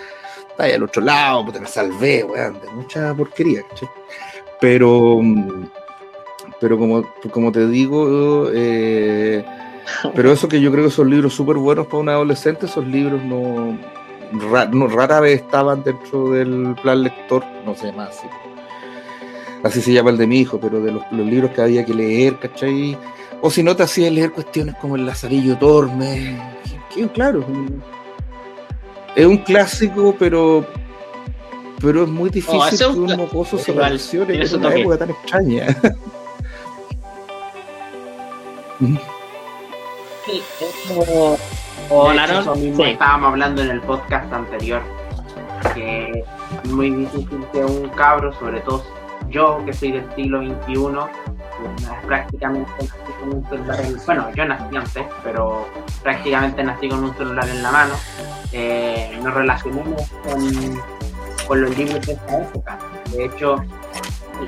está ahí al otro lado, te me salvé, weón, de mucha porquería, ¿cachai? Pero, pero como, como te digo, eh, pero eso que yo creo que son libros súper buenos para un adolescente, esos libros no, rara vez estaban dentro del plan lector, no sé más así. Así se llama el de mi hijo, pero de los, los libros que había que leer, ¿cachai? O si no te hacía leer cuestiones como el Lazarillo Tormes. Que, claro, es un clásico, pero pero es muy difícil que un mocoso se relacione en una época tan extraña. sí, eso, o estábamos hablando en el podcast anterior que es muy difícil que un cabro, sobre todo yo que soy del siglo XXI, prácticamente nací con un celular en, bueno yo nací antes pero prácticamente nací con un celular en la mano. Eh, nos relacionamos con, con, los libros de esta época. De hecho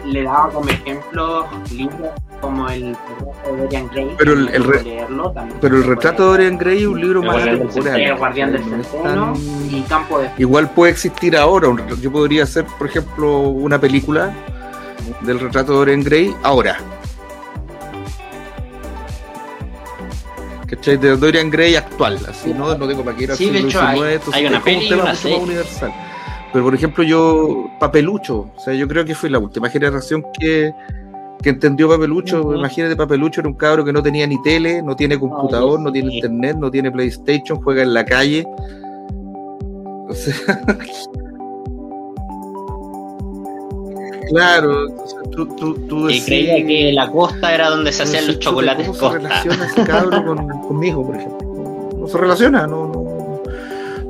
le daba como ejemplo libros como el retrato de Dorian Gray pero el, pero el retrato de Dorian Gray es un libro más temporal el guardián del centeno y campo de igual puede existir ahora yo podría hacer por ejemplo una película del retrato de Dorian Gray ahora ¿cachai? De Dorian Gray actual, así, ¿no? No tengo para qué ir a Sí, de hecho, hay, hay una peli un tema universal. Pero, por ejemplo, yo, Papelucho, o sea, yo creo que fui la última generación que, que entendió Papelucho. Imagínate, Papelucho era un cabro que no tenía ni tele, no tiene computador, no tiene internet, no tiene PlayStation, juega en la calle. O sea, Claro, tú, tú, tú Y creía que la costa era donde se hacían los chocolates ¿cómo se relaciona ese cabro con, conmigo, por ejemplo? No, se relaciona, no, no,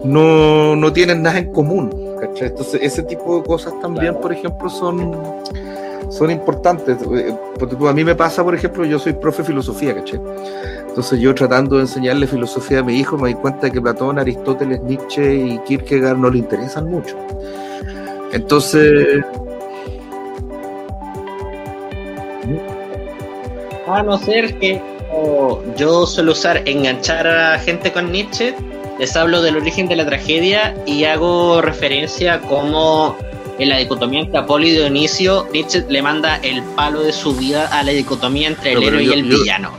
no, no tienen nada en común. ¿cachai? Entonces, ese tipo de cosas también, por ejemplo, son, son importantes. Eh, a mí me pasa, por ejemplo, yo soy profe de filosofía, ¿cachai? Entonces yo tratando de enseñarle filosofía a mi hijo me di cuenta de que Platón, Aristóteles, Nietzsche y Kierkegaard no le interesan mucho. Entonces, A no ser que yo suelo usar enganchar a gente con Nietzsche, les hablo del origen de la tragedia y hago referencia como en la dicotomía entre Apolo y Dionisio, Nietzsche le manda el palo de su vida a la dicotomía entre el héroe y el villano.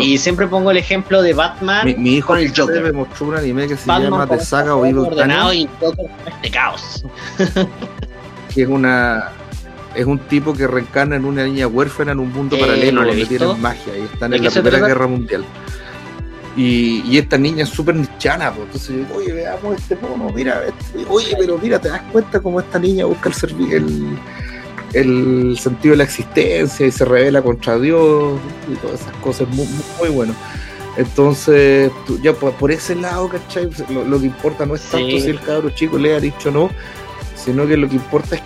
y siempre pongo el ejemplo de Batman mi, hijo con el Joker. me mostró un anime que se llama The Saga o Evil ordenado y Joker este caos. que es una es un tipo que reencarna en una niña huérfana en un mundo eh, paralelo donde tienen magia y están en la Primera Guerra Mundial. Y, y, esta niña es súper nichana, pues. entonces, oye, veamos este mono, mira, este, oye, pero mira, te das cuenta cómo esta niña busca el, el, el sentido de la existencia y se revela contra Dios y todas esas cosas, muy, muy, bueno. Entonces, ya por, ese lado, ¿cachai? Lo, que importa no es tanto si el cabro chico le ha dicho no, sino que lo que importa es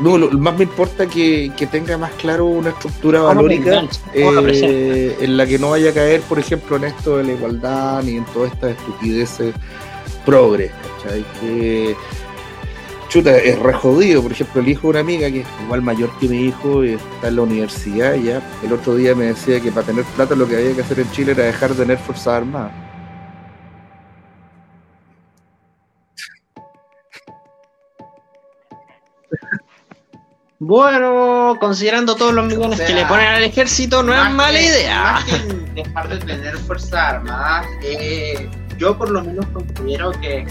no, lo, más me importa que, que, tenga más claro una estructura valórica eh, en la que no vaya a caer, por ejemplo, en esto de la igualdad ni en todas estas estupideces progres, ¿cachai? Que, chuta, es re jodido. Por ejemplo, el hijo de una amiga que es igual mayor que mi hijo y está en la universidad ya, el otro día me decía que para tener plata lo que había que hacer en Chile era dejar de tener Fuerzas Armadas. Bueno, considerando todos los millones que le ponen al ejército, no es mala idea. dejar de tener fuerzas armadas, eh, yo por lo menos considero que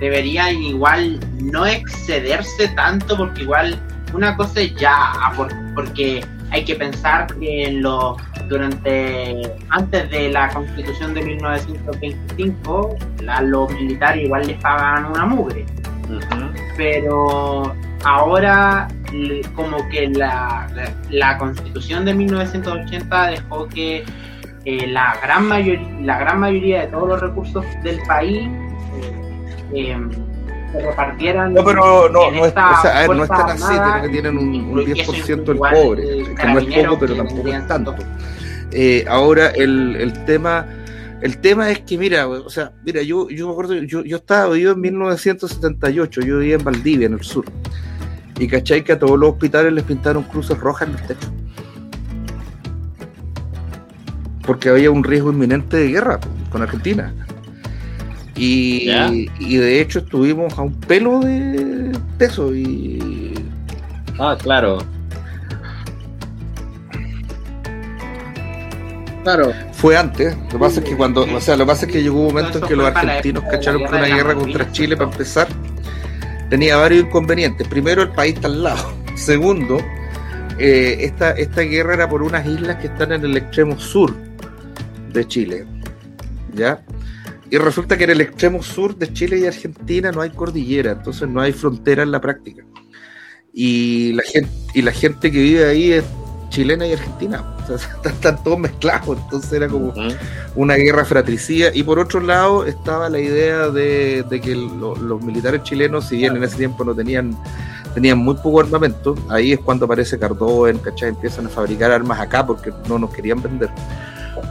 debería igual no excederse tanto, porque igual una cosa es ya, porque hay que pensar que en los durante antes de la constitución de 1925 los militares igual les pagaban una mugre pero ahora como que la, la, constitución de 1980 dejó que eh, la, gran mayoría, la gran mayoría de todos los recursos del país eh, se repartieran. No, pero no, no, es, o sea, no es tan así, tienen, un, un 10% del cobre, que no es poco, pero tampoco es tanto. Eh, ahora, el, el tema. El tema es que, mira, o sea, mira, yo, yo me acuerdo, yo, yo estaba vivo en 1978, yo vivía en Valdivia, en el sur. Y cachai que a todos los hospitales les pintaron cruces rojas en los techos. Porque había un riesgo inminente de guerra con Argentina. Y, y de hecho estuvimos a un pelo de, de eso. Y... Ah, claro. Claro. Fue antes. Lo que pasa es que cuando, o sea, lo que pasa es que llegó un momento en que los argentinos cacharon que una guerra contra Chile para empezar tenía varios inconvenientes. Primero, el país está al lado. Segundo, eh, esta, esta guerra era por unas islas que están en el extremo sur de Chile. ¿Ya? Y resulta que en el extremo sur de Chile y Argentina no hay cordillera, entonces no hay frontera en la práctica. Y la gente, y la gente que vive ahí es chilena y argentina. O sea, están, todos mezclados, entonces era como una guerra fratricida. Y por otro lado estaba la idea de, que los militares chilenos, si bien en ese tiempo no tenían, tenían muy poco armamento, ahí es cuando aparece Cardoen, ¿cachai? Empiezan a fabricar armas acá porque no nos querían vender.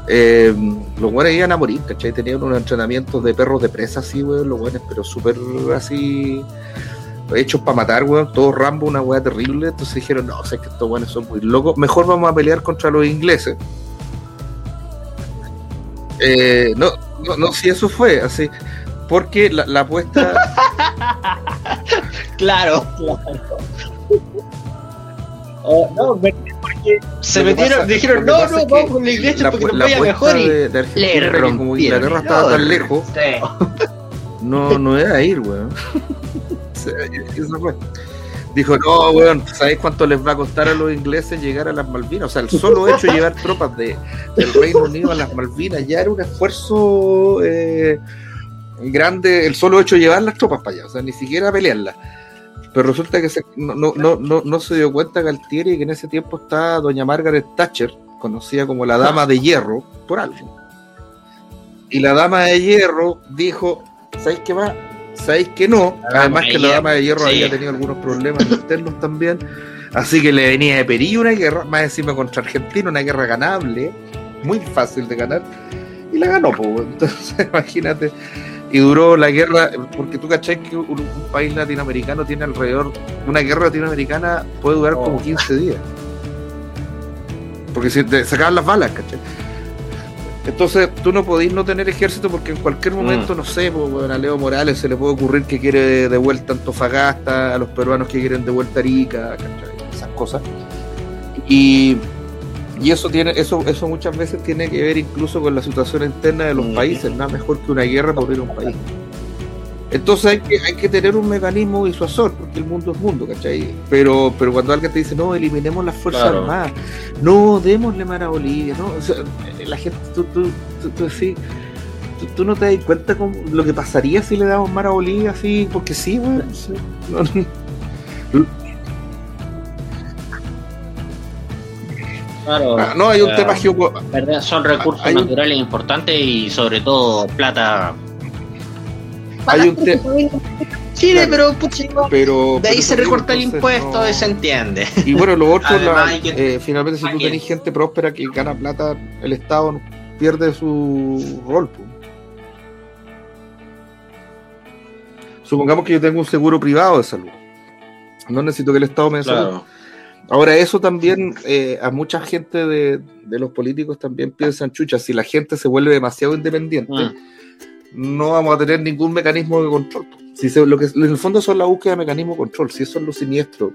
Eh, los buenos iban a morir, ¿cachai? Tenían unos entrenamientos de perros de presa así, weón, los buenos, pero súper así hechos para matar, weón, todos Rambo, una weá terrible. Entonces dijeron, no, o sea, que estos weones son muy locos, mejor vamos a pelear contra los ingleses. Eh, no, no, no, si eso fue así, porque la, la apuesta. claro, claro. Oh, no, porque se metieron, dijeron, no, no, vamos con la iglesia porque nos vaya mejor y de, de Argentina, como Inglaterra estaba tan lejos, no, no era ir, weón. Eso fue. Dijo, no, weón, ¿sabéis cuánto les va a costar a los ingleses llegar a las Malvinas? O sea, el solo hecho de llevar tropas de, del Reino Unido a las Malvinas ya era un esfuerzo eh, grande, el solo hecho de llevar las tropas para allá, o sea, ni siquiera pelearlas. Pero resulta que se, no, no, no, no, se dio cuenta Galtieri que en ese tiempo estaba doña Margaret Thatcher, conocida como la Dama de Hierro, por algo. Y la Dama de Hierro dijo, ¿sabéis qué va? ¿Sabéis que no? Además que la Dama de Hierro había tenido algunos problemas internos también. Así que le venía de perillo una guerra, más encima contra Argentina, una guerra ganable, muy fácil de ganar. Y la ganó, pues. Entonces, imagínate y duró la guerra, porque tú cachás que un, país latinoamericano tiene alrededor, una guerra latinoamericana puede durar como 15 días. Porque si te sacaban las balas, ¿cachai? Entonces tú no podís no tener ejército porque en cualquier momento, mm. no sé, pues, a Leo Morales se le puede ocurrir que quiere de vuelta Antofagasta, a los peruanos que quieren de vuelta Arica, esas cosas. Y y eso tiene, eso, eso muchas veces tiene que ver incluso con la situación interna de los países, nada mejor que una guerra por ir a un país. Entonces hay que, hay que tener un mecanismo disuasor, porque el mundo es mundo, ¿cachai? Pero, pero cuando alguien te dice, no, eliminemos las fuerzas armadas, no, démosle mar a Bolivia, ¿no? O sea, la gente, tú, tú, tú, tú, no te das cuenta con lo que pasaría si le damos mar a Bolivia así, porque sí, bueno, Claro, ah, no, hay un tema geopolítico. Son recursos naturales importantes y sobre todo plata. Hay un tema. Chile, pero, pero, de ahí se recorta el impuesto, se entiende. Y bueno, lo otro, eh, finalmente, si tú tenés gente próspera que gana plata, el Estado pierde su rol. Supongamos que yo tengo un seguro privado de salud. No necesito que el Estado me claro. Ahora, eso también eh, a mucha gente de, los políticos también piensan, chucha, si la gente se vuelve demasiado independiente, ah. No vamos a tener ningún mecanismo de control. Si lo que en el fondo son la búsqueda de mecanismo de control, si eso es lo siniestro,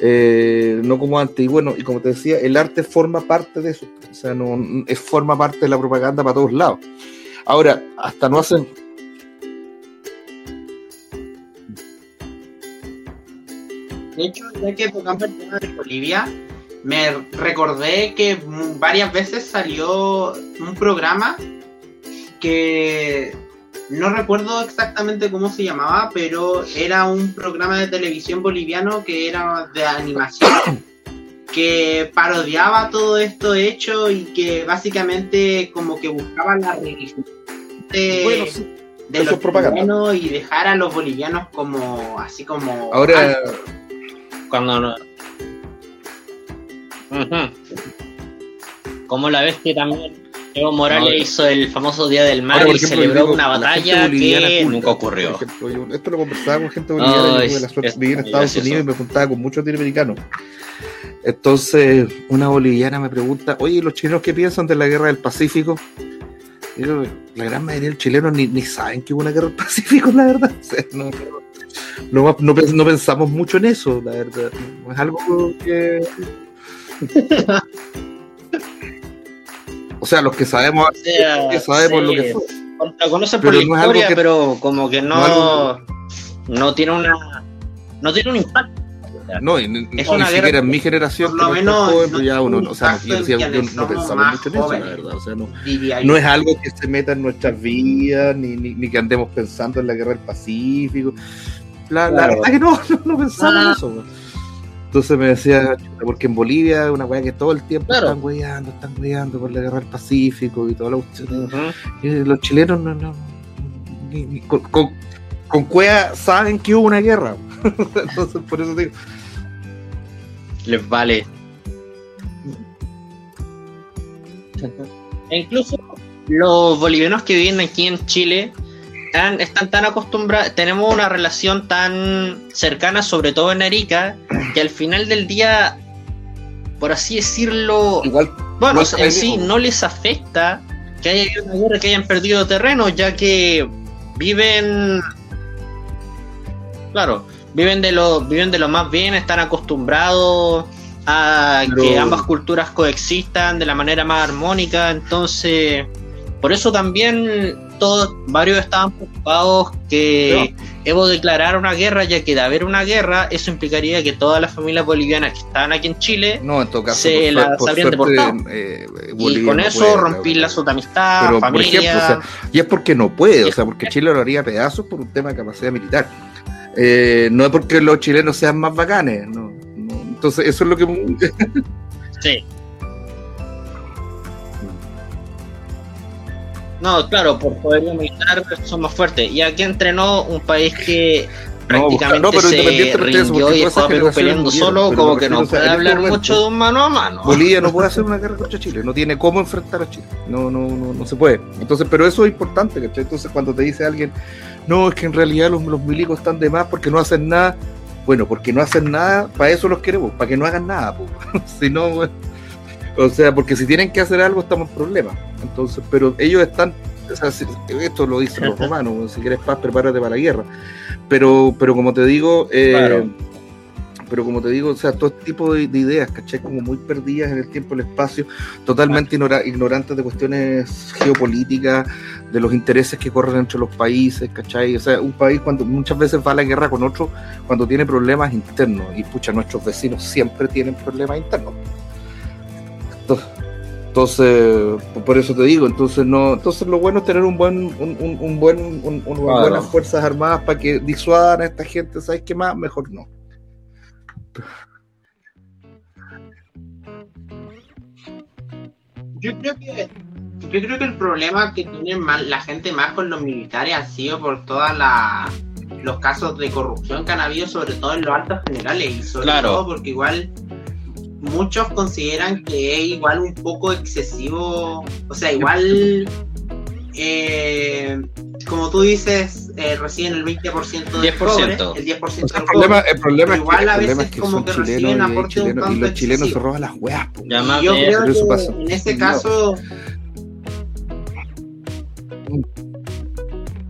eh, no como antes. Y bueno, y como te decía, el arte forma parte de eso, o sea, no, es, forma parte de la propaganda para todos lados. Ahora, hasta no hacen De hecho, ya que tocamos el tema de Bolivia, me recordé que varias veces salió un programa que no recuerdo exactamente cómo se llamaba, pero era un programa de televisión boliviano que era de animación, que parodiaba todo esto hecho y que básicamente como que buscaba la religión. Bueno, de los propaganda. y dejar a los bolivianos como así como ahora cuando no... como la vez que también Evo Morales hizo el famoso Día del Mar y celebró una batalla que nunca ocurrió. esto lo conversaba con gente boliviana, de la suerte vivir en Estados Unidos y me juntaba con muchos latinoamericanos. Entonces, una boliviana me pregunta, oye, ¿los chilenos qué piensan de la guerra del Pacífico? la gran mayoría de los chilenos ni, ni, saben que hubo una guerra del Pacífico, la verdad. no, no, pensamos mucho en eso, la verdad. es algo que... o sea, los que sabemos, que sabemos lo que fue. Conocen por la historia, pero como que no, no tiene una no tiene un impacto no, y, ni siquiera en mi generación, por lo menos, joven, pues ya uno, o sea, no, yo, no pensamos mucho en eso, la verdad. O sea, no, no es algo que se meta en nuestras vidas, ni, ni, ni, que andemos pensando en la guerra del Pacífico. La, la verdad que no, no, pensamos en ah. eso. Entonces me decía, porque en Bolivia es una weá que todo el tiempo están weyando, están weyando por la guerra del Pacífico y toda la cuestión. y los chilenos no, no, ni, con, con, con cuea saben que hubo una guerra. Entonces, por eso digo, les vale. E incluso los bolivianos que viven aquí en Chile están, están tan acostumbrados, tenemos una relación tan cercana, sobre todo en Arica, que al final del día, por así decirlo, Igual, bueno, en sí no les afecta que haya una guerra, que hayan perdido terreno, ya que viven, claro, viven de lo, viven de lo más bien, están acostumbrados a que ambas culturas coexistan de la manera más armónica, entonces por eso también varios estaban preocupados que Evo declarara una guerra, ya que de haber una guerra, eso implicaría que todas las familias bolivianas que estaban aquí en Chile no, en todo caso, se las habrían deportado. Eh, y con eso rompí la de amistad, familia. y es porque no puede, o sea, porque Chile lo haría pedazos por un tema de capacidad militar. Eh, no es porque los chilenos sean más bacanes, no, entonces eso es lo que... sí. No, claro, por poder militar son más fuertes. Y aquí entrenó un país que prácticamente no, pero se rindió y estaba peleando solo, como que no puede hablar mucho de un mano a mano. Bolivia no puede hacer una guerra contra Chile, no tiene cómo enfrentar a Chile, no, no, no, no se puede. Entonces, pero eso es importante, ¿cachai? Entonces cuando te dice alguien, no, es que en realidad los, los milicos están de más porque no hacen nada, bueno, porque no hacen nada, para eso los queremos, para que no hagan nada, si no, o sea, porque si tienen que hacer algo estamos en problemas. Entonces, pero ellos están, o sea, esto lo dicen los romanos, si quieres paz, prepárate para la guerra. Pero, pero como te digo, eh, pero como te digo, o sea, todo este tipo de, ideas, ¿cachai? Como muy perdidas en el tiempo y el espacio, totalmente ignorantes de cuestiones geopolíticas, de los intereses que corren entre los países, ¿cachai? O sea, un país cuando muchas veces va a la guerra con otro cuando tiene problemas internos, y pucha, nuestros vecinos siempre tienen problemas internos. Entonces, por eso te digo, entonces no, entonces lo bueno es tener un buen, un, un, buen, un, buenas fuerzas armadas para que disuadan a esta gente, ¿sabes qué más? Mejor no. Yo creo que yo creo que el problema que tiene la gente más con los militares ha sido por todos los casos de corrupción que han habido, sobre todo en los altos generales, y sobre todo porque igual muchos consideran que es igual un poco excesivo, o sea, igual eh, como tú dices, eh, reciben el 20% del 10%. cobre, el 10% del el problema, el problema igual es que, a veces que como que reciben aporte un tanto Y los chilenos se roban las weas. Y yo creo que en este caso...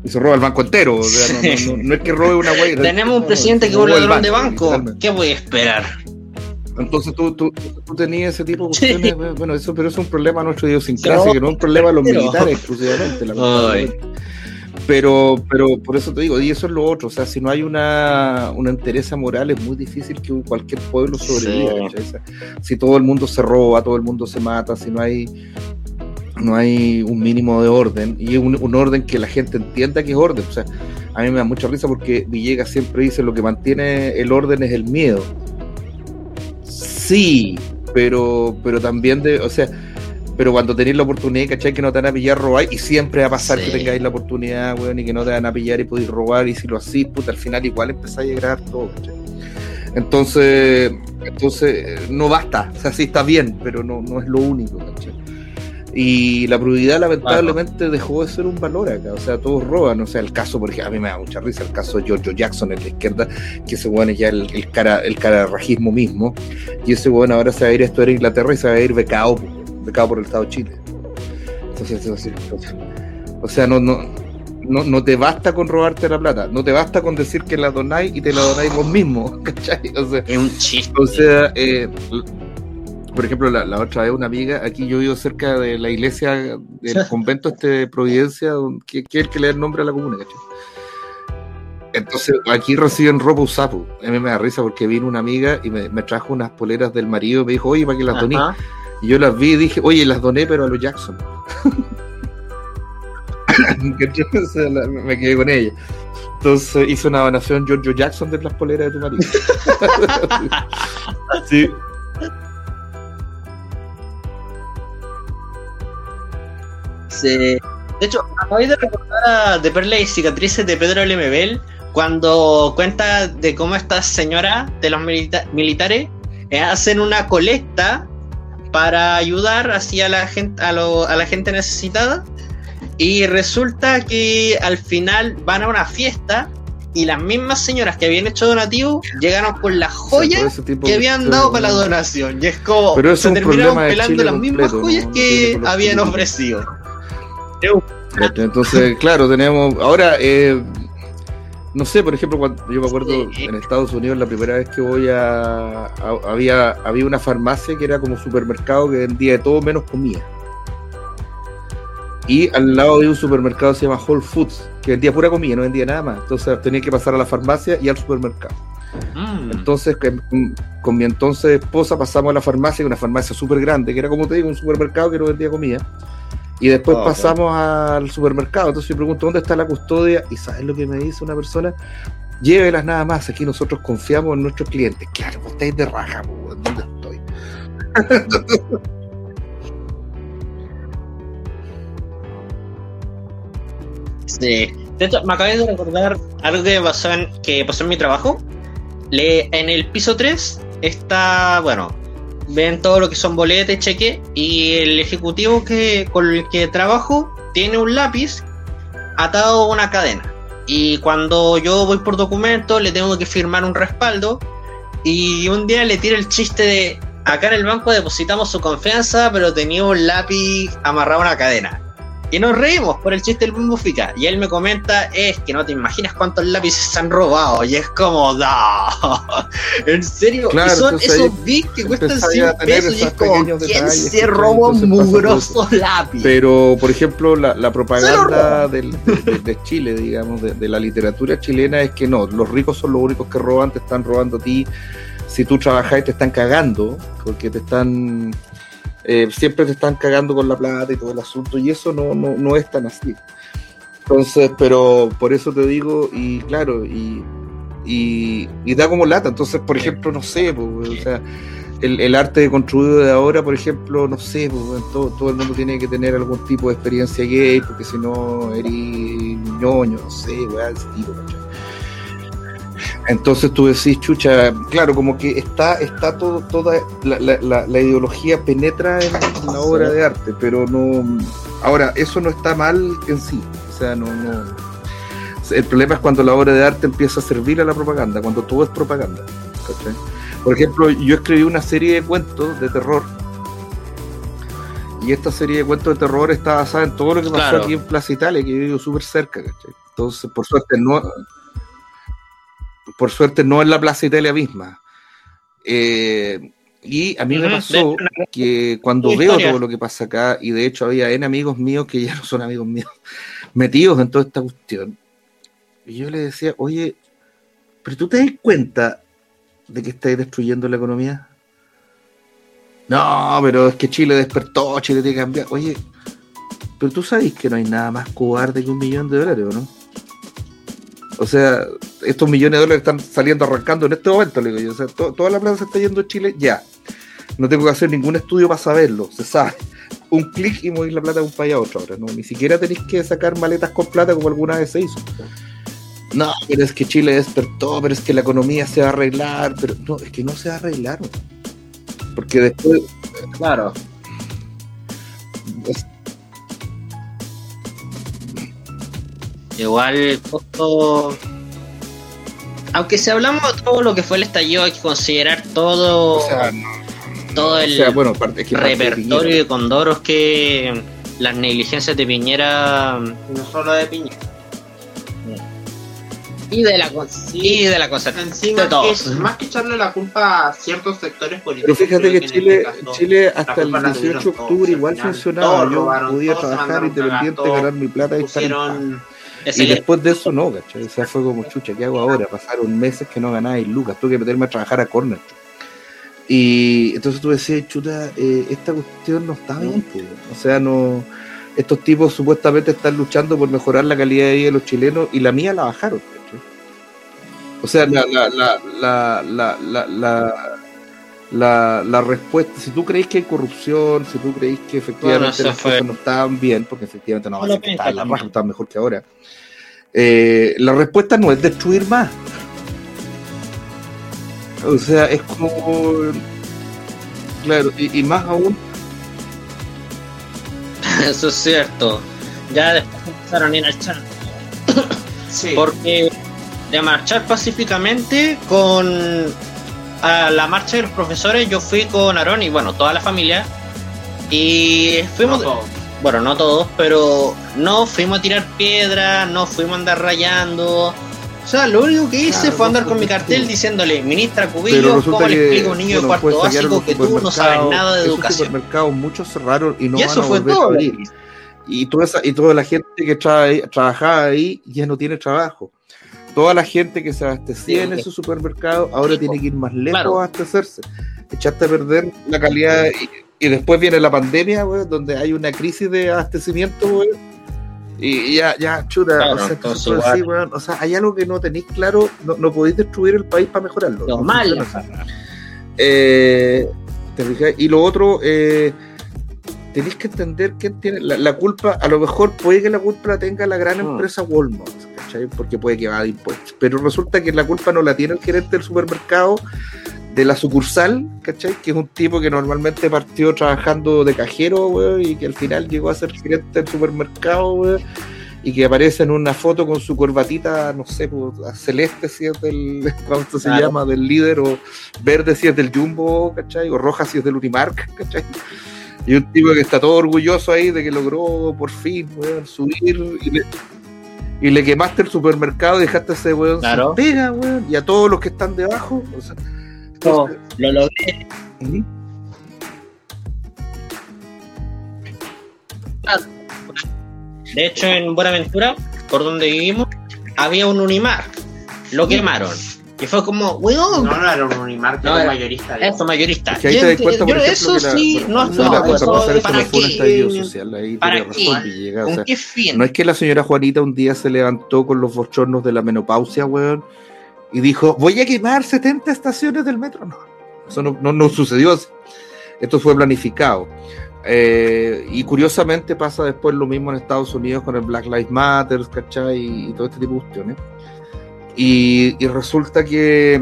Y se roba el banco entero. O sea, no, no, no, es que robe una wea. Tenemos un presidente que es un ladrón de banco. ¿Qué voy a esperar? Entonces tú, tú, tú tenías ese tipo de cuestiones, bueno, eso, pero es un problema nuestro idiosincrasia, que no es un problema de los militares exclusivamente, pero, pero por eso te digo, y eso es lo otro, o sea, si no hay una, una entereza moral es muy difícil que cualquier pueblo sobreviva. Si todo el mundo se roba, todo el mundo se mata, si no hay no hay un mínimo de orden y un, un orden que la gente entienda que es orden. O sea, a mí me da mucha risa porque Villegas siempre dice lo que mantiene el orden es el miedo. Sí, pero, pero también de, o sea, pero cuando tenéis la oportunidad, ¿cachai? Que no te van a pillar, robar, y siempre va a pasar que tengáis la oportunidad, weón, y que no te van a pillar y podéis robar, y si lo hacís, puta, al final igual empezáis a grabar todo, ¿cachai? Entonces, entonces, no basta, o sea, sí está bien, pero no, no es lo único, ¿cachai? Y la probidad lamentablemente dejó de ser un valor acá, o sea, todos roban, o sea, el caso, por ejemplo, a mí me da mucha risa, el caso de Giorgio Jackson en la izquierda, que ese weón es ya el, el cara el rajismo mismo, y ese weón ahora se va a ir a estudiar a Inglaterra y se va a ir becado, becado por el Estado de Chile. Entonces, o sea, no, no, no, no te basta con robarte la plata, no te basta con decir que la donáis y te la donáis vos mismo, ¿cachai? O sea, es un chiste. O sea, eh, por ejemplo, la, otra vez una amiga, aquí yo vivo cerca de la iglesia del convento este de Providencia, que, que es el que le da el nombre a la comuna, ¿cachai? Entonces, aquí reciben ropa usada. A mí me da risa porque vino una amiga y me, trajo unas poleras del marido y me dijo, oye, ¿para qué las doné? Y yo las vi y dije, oye, las doné, pero a los Jackson. me quedé con ella. Entonces hice una donación Giorgio Jackson de las poleras de tu marido. sí. De hecho, acabo de recordar a De Perla y Cicatrices de Pedro Lemebel cuando cuenta de cómo estas señoras de los militares eh, hacen una colecta para ayudar así a la gente, a, la gente necesitada. Y resulta que al final van a una fiesta y las mismas señoras que habían hecho donativo llegaron con las joyas que habían dado para la donación. Y es como se terminaron pelando las mismas joyas que habían ofrecido. Entonces, claro, tenemos. Ahora, eh, no sé, por ejemplo, cuando yo me acuerdo en Estados Unidos la primera vez que voy a, había había una farmacia que era como supermercado que vendía de todo menos comida. Y al lado de un supermercado se llama Whole Foods, que vendía pura comida, no vendía nada más. Entonces tenía que pasar a la farmacia y al supermercado. Mm. Entonces con, mi entonces esposa pasamos a la farmacia, una farmacia súper grande, que era como te digo, un supermercado que no vendía comida. Y después pasamos al supermercado. Entonces yo pregunto, ¿dónde está la custodia? Y ¿sabes lo que me dice una persona? Llévelas nada más. Aquí nosotros confiamos en nuestros clientes. Claro, vos estáis de raja, ¿dónde estoy? sí. De hecho, me acabé de recordar algo que pasó en, que pasó en mi trabajo. Le, en el piso 3 está, bueno, ven todo lo que son boletes, cheque, y el ejecutivo que, con el que trabajo tiene un lápiz atado a una cadena. Y cuando yo voy por documento, le tengo que firmar un respaldo. Y un día le tiro el chiste de acá en el banco depositamos su confianza, pero tenía un lápiz amarrado a una cadena. Y nos reímos por el chiste del mismo Fica. Y él me comenta, es que no te imaginas cuántos lápices se han robado. Y es como, da. en serio, claro, son esos bits que cuestan 100 pesos. Y es como, ¿quién se robó un mugroso lápiz? Pero, por ejemplo, la, propaganda del, de, Chile, digamos, de, la literatura chilena es que no, los ricos son los únicos que roban, te están robando a ti. Si tú trabajas y te están cagando, porque te están eh, siempre te están cagando con la plata y todo el asunto, y eso no, no, no es tan así. Entonces, pero por eso te digo, y claro, y, y, da como lata. Entonces, por ejemplo, no sé, pues, o sea, el, el, arte construido de ahora, por ejemplo, no sé, pues, todo, todo, el mundo tiene que tener algún tipo de experiencia gay, porque si no, eres ñoño, no sé, weá, ese tipo, entonces tú decís, chucha, claro, como que está, está todo, toda la, la, ideología penetra en la obra de arte, pero no. Ahora, eso no está mal en sí. O sea, no, no. El problema es cuando la obra de arte empieza a servir a la propaganda, cuando todo es propaganda. Por ejemplo, yo escribí una serie de cuentos de terror. Y esta serie de cuentos de terror está basada en todo lo que pasó aquí en Plaza Italia, que yo vivo súper cerca, ¿cachai? Entonces, por suerte, no, por suerte no en la Plaza Italia misma. Eh, y a mí me pasó que cuando veo todo lo que pasa acá, y de hecho había en amigos míos que ya no son amigos míos, metidos en toda esta cuestión, y yo le decía, oye, pero tú te das cuenta de que estáis destruyendo la economía. No, pero es que Chile despertó, Chile tiene que cambiar. Oye, pero tú sabes que no hay nada más cobarde que un millón de dólares, ¿o no? O sea, estos millones de dólares están saliendo arrancando en este momento, le digo yo. O sea, toda la plata se está yendo a Chile ya. No tengo que hacer ningún estudio para saberlo, se sabe. un clic y mover la plata de un país a otro ahora, ¿no? Ni siquiera tenéis que sacar maletas con plata como alguna vez se hizo. No, pero es que Chile despertó, pero es que la economía se va a arreglar, pero no, es que no se va a arreglar. Porque después. Claro. Igual el costo. Aunque si hablamos de todo lo que fue el estallido, hay que considerar todo. todo el repertorio de condoros que las negligencias de Piñera. No solo de Piñera y de la, y de la cosa de todos. más que echarle la culpa a ciertos sectores políticos. Pero fíjate que, Chile, este Chile hasta el 18 de octubre igual funcionaba. Yo podía trabajar independiente, ganar mi plata y estar y después de eso no, ¿cachai? O sea, fue como chucha, ¿qué hago ahora? Pasaron meses que no ganaba y lucas, tuve que meterme a trabajar a Corner. Y entonces tú decías, chuta, eh, esta cuestión no está bien, pues. o sea, no estos tipos supuestamente están luchando por mejorar la calidad de vida de los chilenos y la mía la bajaron. O sea, la, la, la, la, la, la, respuesta, si tú creéis que hay corrupción, si tú creéis que efectivamente las cosas no estaban bien, porque efectivamente no, no estaban la raja, estaban mejor que ahora, eh, la respuesta no es destruir más. O sea, es como. Claro, y, más aún. Eso es cierto. Ya después empezaron a ir al chat. Sí. Porque de marchar pacíficamente con a la marcha de los profesores yo fui con Aaron y bueno, toda la familia y fuimos bueno, no todos, pero no fuimos a tirar piedra, no fuimos a andar rayando. O sea, lo único que hice fue andar con mi cartel diciéndole, ministra Cubillo, ¿cómo le explico a un niño de cuarto básico que tú no sabes nada de educación? supermercados muchos cerraron y no y eso fue todo. Y toda, esa, y toda la gente que trabajaba ahí ya no tiene trabajo toda la gente que se abastecía en esos supermercados ahora tiene que ir más lejos a abastecerse. Echaste a perder la calidad y, después viene la pandemia, donde hay una crisis de abastecimiento, Y ya, ya, chuta, o, sea, hay algo que no tenéis claro, no, podéis destruir el país para mejorarlo. Lo mal. Eh, y lo otro, eh, tenéis que entender quién tiene la, culpa, a lo mejor puede que la culpa la tenga la gran ah. empresa Walmart, ¿cachai? Porque puede que va de impuestos, pero resulta que la culpa no la tiene el gerente del supermercado de la sucursal, ¿cachai? Que es un tipo que normalmente partió trabajando de cajero, y que al final llegó a ser gerente del supermercado, y que aparece en una foto con su corbatita, no sé, pues, celeste si es del, ¿cómo se llama? Del líder, o verde si es del Jumbo, ¿cachai? O roja si es del Unimark, ¿cachai? Y un tipo que está todo orgulloso ahí de que logró por fin subir y le, quemaste el supermercado y dejaste a ese weón claro. pega, weón. Y a todos los que están debajo. O lo logré. De hecho, en Buenaventura, por donde vivimos, había un Unimar. Lo quemaron y fue como, weón. No, no era un Unimark, no, era mayorista. Eso, mayorista. Que ahí te das cuenta, por ejemplo, eso sí, no, no, no, eso, para qué. estallido social, ahí ¿Para qué? ¿Con o sea, qué fin? No es que la señora Juanita un día se levantó con los bochornos de la menopausia, weón, y dijo, voy a quemar 70 estaciones del metro. No, eso no, no, no sucedió así. Esto fue planificado. Eh, y curiosamente pasa después lo mismo en Estados Unidos con el Black Lives Matter, ¿cachai? Y, y todo este tipo de cuestiones. Y, resulta que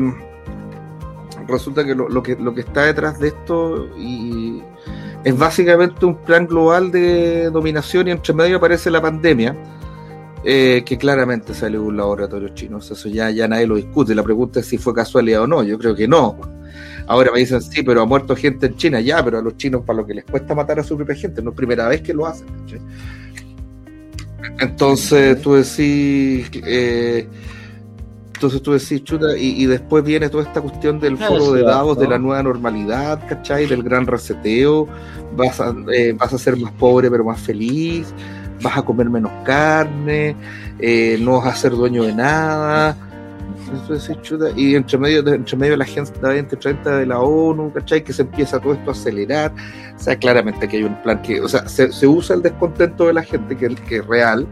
resulta que lo, que lo que está detrás de esto y es básicamente un plan global de dominación y entre medio aparece la pandemia. Eh, que claramente sale de un laboratorio chino. Eso ya, ya nadie lo discute. La pregunta es si fue casualidad o no. Yo creo que no. Ahora me dicen, sí, pero ha muerto gente en China. Ya, pero a los chinos, para lo que les cuesta matar a su propia gente, no es primera vez que lo hacen. Entonces, tú decís. Eh, entonces tú decís, chuta, y, después viene toda esta cuestión del foro de dados, de la nueva normalidad, ¿cachai? Del gran reseteo, vas a, eh, vas a ser más pobre pero más feliz, vas a comer menos carne, eh, no vas a ser dueño de nada. Entonces, chuta, y entre medio, de, entre medio de la Agenda 2030 de la ONU, ¿cachai? Que se empieza todo esto a acelerar. O sea, claramente que hay un plan que, o sea, se, se usa el descontento de la gente, que, que es real,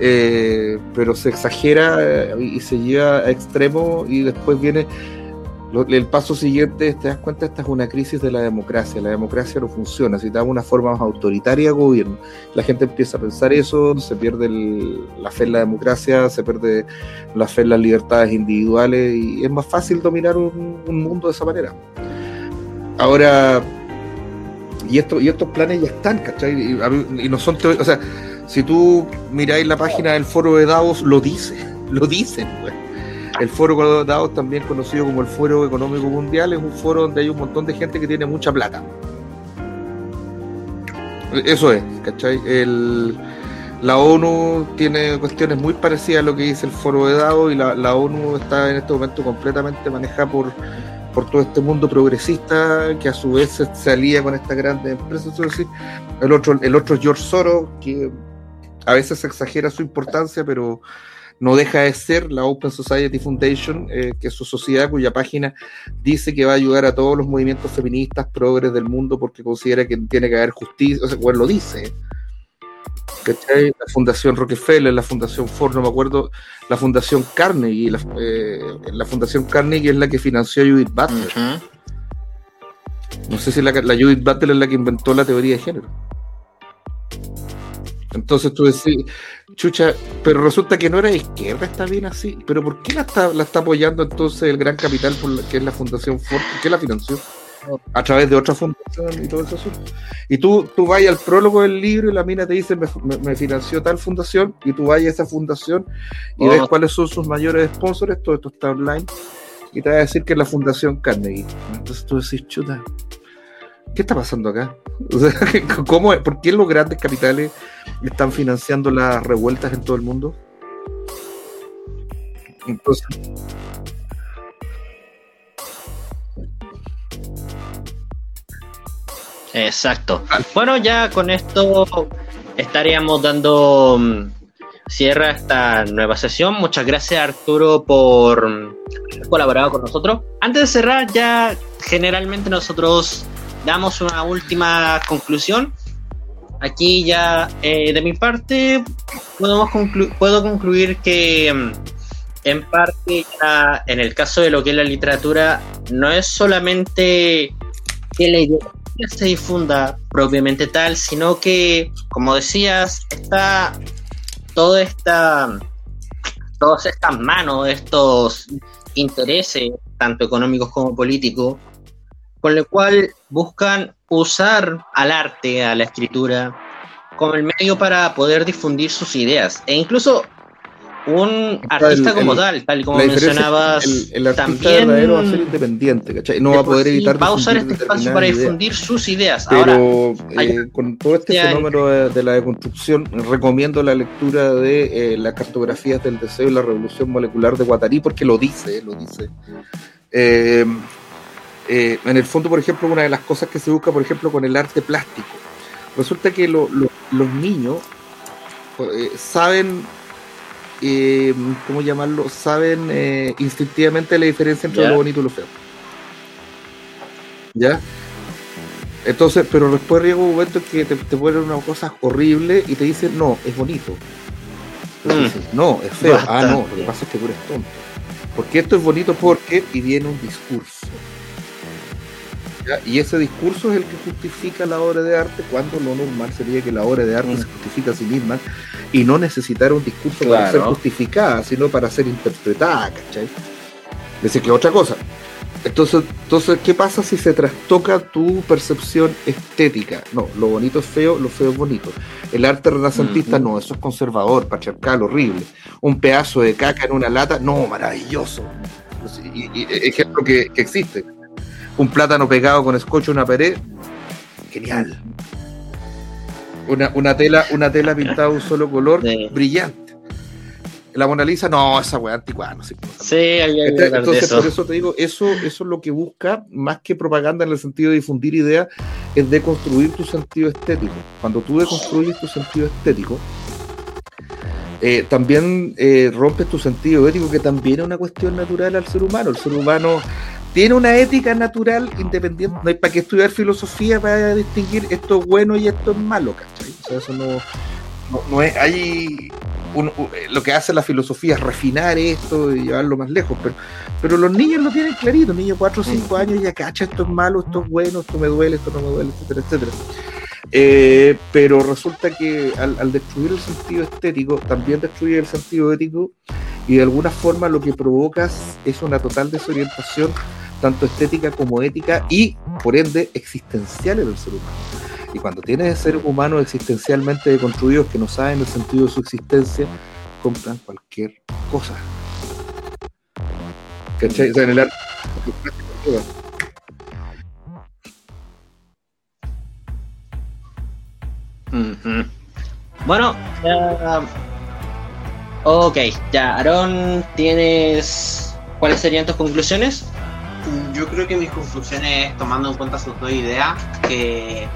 eh, pero se exagera eh, y se lleva a extremo y después viene el paso siguiente, te das cuenta, esta es una crisis de la democracia. La democracia no funciona, si necesitamos una forma más autoritaria de gobierno. La gente empieza a pensar eso, se pierde la fe en la democracia, se pierde la fe en las libertades individuales y es más fácil dominar un, mundo de esa manera. Ahora, y, esto, y estos planes ya están, ¿cachai? Y, no son, o sea, si tú miráis la página del foro de Davos, lo dice, lo dicen, el Foro de Davos, también conocido como el Foro Económico Mundial, es un foro donde hay un montón de gente que tiene mucha plata. Eso es, ¿cachai? la ONU tiene cuestiones muy parecidas a lo que dice el Foro de Davos y la, ONU está en este momento completamente manejada por, por todo este mundo progresista que a su vez se, alía con estas grandes empresas. el otro, el otro George Soros, que a veces exagera su importancia, pero no deja de ser la Open Society Foundation, eh, que es su sociedad cuya página dice que va a ayudar a todos los movimientos feministas progres del mundo porque considera que tiene que haber justicia, o sea, bueno, lo dice. ¿Cachai? La Fundación Rockefeller, la Fundación Ford, no me acuerdo, la Fundación Carnegie, la, eh, la Fundación Carnegie es la que financió a Judith Butler. No sé si la, la Judith Butler es la que inventó la teoría de género. Entonces tú decís, chucha, pero resulta que no era de izquierda, está bien así. Pero ¿por qué la está, la está apoyando entonces el gran capital, por que es la Fundación Ford? ¿Por qué la financió? A través de otra fundación y todo eso. Y tú, tú vas al prólogo del libro y la mina te dice, me, financió tal fundación, y tú vas a esa fundación y ves oh. cuáles son sus mayores sponsors, todo esto está online, y te va a decir que es la Fundación Carnegie. Entonces tú decís, chuta, ¿qué está pasando acá? ¿cómo, ¿Por qué los grandes capitales están financiando las revueltas en todo el mundo? Entonces, Exacto. Bueno, ya con esto estaríamos dando mm, cierre a esta nueva sesión. Muchas gracias Arturo por haber colaborado con nosotros. Antes de cerrar, ya generalmente nosotros damos una última conclusión. Aquí ya eh, de mi parte podemos puedo concluir que mm, en parte en el caso de lo que es la literatura no es solamente que la ideología se difunda propiamente tal, sino que, como decías, está toda esta todas estas manos, estos intereses, tanto económicos como políticos, con lo cual buscan usar al arte, a la escritura, como el medio para poder difundir sus ideas. E incluso un artista como tal, tal como mencionabas, el, artista también va a ser independiente, ¿cachai? No va a poder evitar. Va a usar este espacio para difundir sus ideas. Pero eh, con todo este fenómeno de, la deconstrucción, recomiendo la lectura de eh, las cartografías del deseo y la revolución molecular de Guattari, porque lo dice, lo dice. Eh, eh, en el fondo, por ejemplo, una de las cosas que se busca, por ejemplo, con el arte plástico, resulta que los niños eh, saben, eh, ¿cómo llamarlo? Saben instintivamente la diferencia entre lo bonito y lo feo. ¿Ya? Entonces, pero después llega un momento que te, te ponen una cosa horrible y te dicen, no, es bonito. Mm. no, es feo. Ah, no, lo que pasa es que tú eres tonto. Porque esto es bonito porque, y viene un discurso. Y ese discurso es el que justifica la obra de arte, cuando lo normal sería que la obra de arte mm. se justifica a sí misma y no necesitar un discurso para ser justificada, sino para ser interpretada, ¿cachai? Es decir, que otra cosa. Entonces, entonces, ¿qué pasa si se trastoca tu percepción estética? No, lo bonito es feo, lo feo es bonito. El arte renacentista, no, eso es conservador, patriarcal, horrible. Un pedazo de caca en una lata, no, maravilloso. Y, ejemplo que, que existe un plátano pegado con escocho en una pared, genial. Una, una tela, una tela pintada de un solo color, brillante. La Mona Lisa, no, esa weá anticuada, no sé. Sí, hay, Entonces, por eso te digo, eso, eso es lo que busca, más que propaganda en el sentido de difundir ideas, es deconstruir tu sentido estético. Cuando tú deconstruyes tu sentido estético, eh, también eh, rompes tu sentido ético, que también es una cuestión natural al ser humano. El ser humano tiene una ética natural independiente. No hay para qué estudiar filosofía para distinguir esto es bueno y esto es malo, ¿cachai? O sea, eso no, no, es. Hay, lo que hace la filosofía es refinar esto y llevarlo más lejos, pero, pero los niños lo tienen clarito, niños 4 o 5 años ya cacha esto es malo, esto es bueno, esto me duele, esto no me duele, etcétera, etcétera. Eh, pero resulta que al, destruir el sentido estético, también destruye el sentido ético y de alguna forma lo que provocas es una total desorientación, tanto estética como ética y por ende existencial en el ser humano. Y cuando tienes seres humanos existencialmente deconstruidos que no saben el sentido de su existencia, compran cualquier cosa. ¿Cachai? O sea, en el. Bueno, ok, ya, Aaron, ¿tienes cuáles serían tus conclusiones? Yo creo que mis conclusiones, tomando en cuenta sus dos ideas, que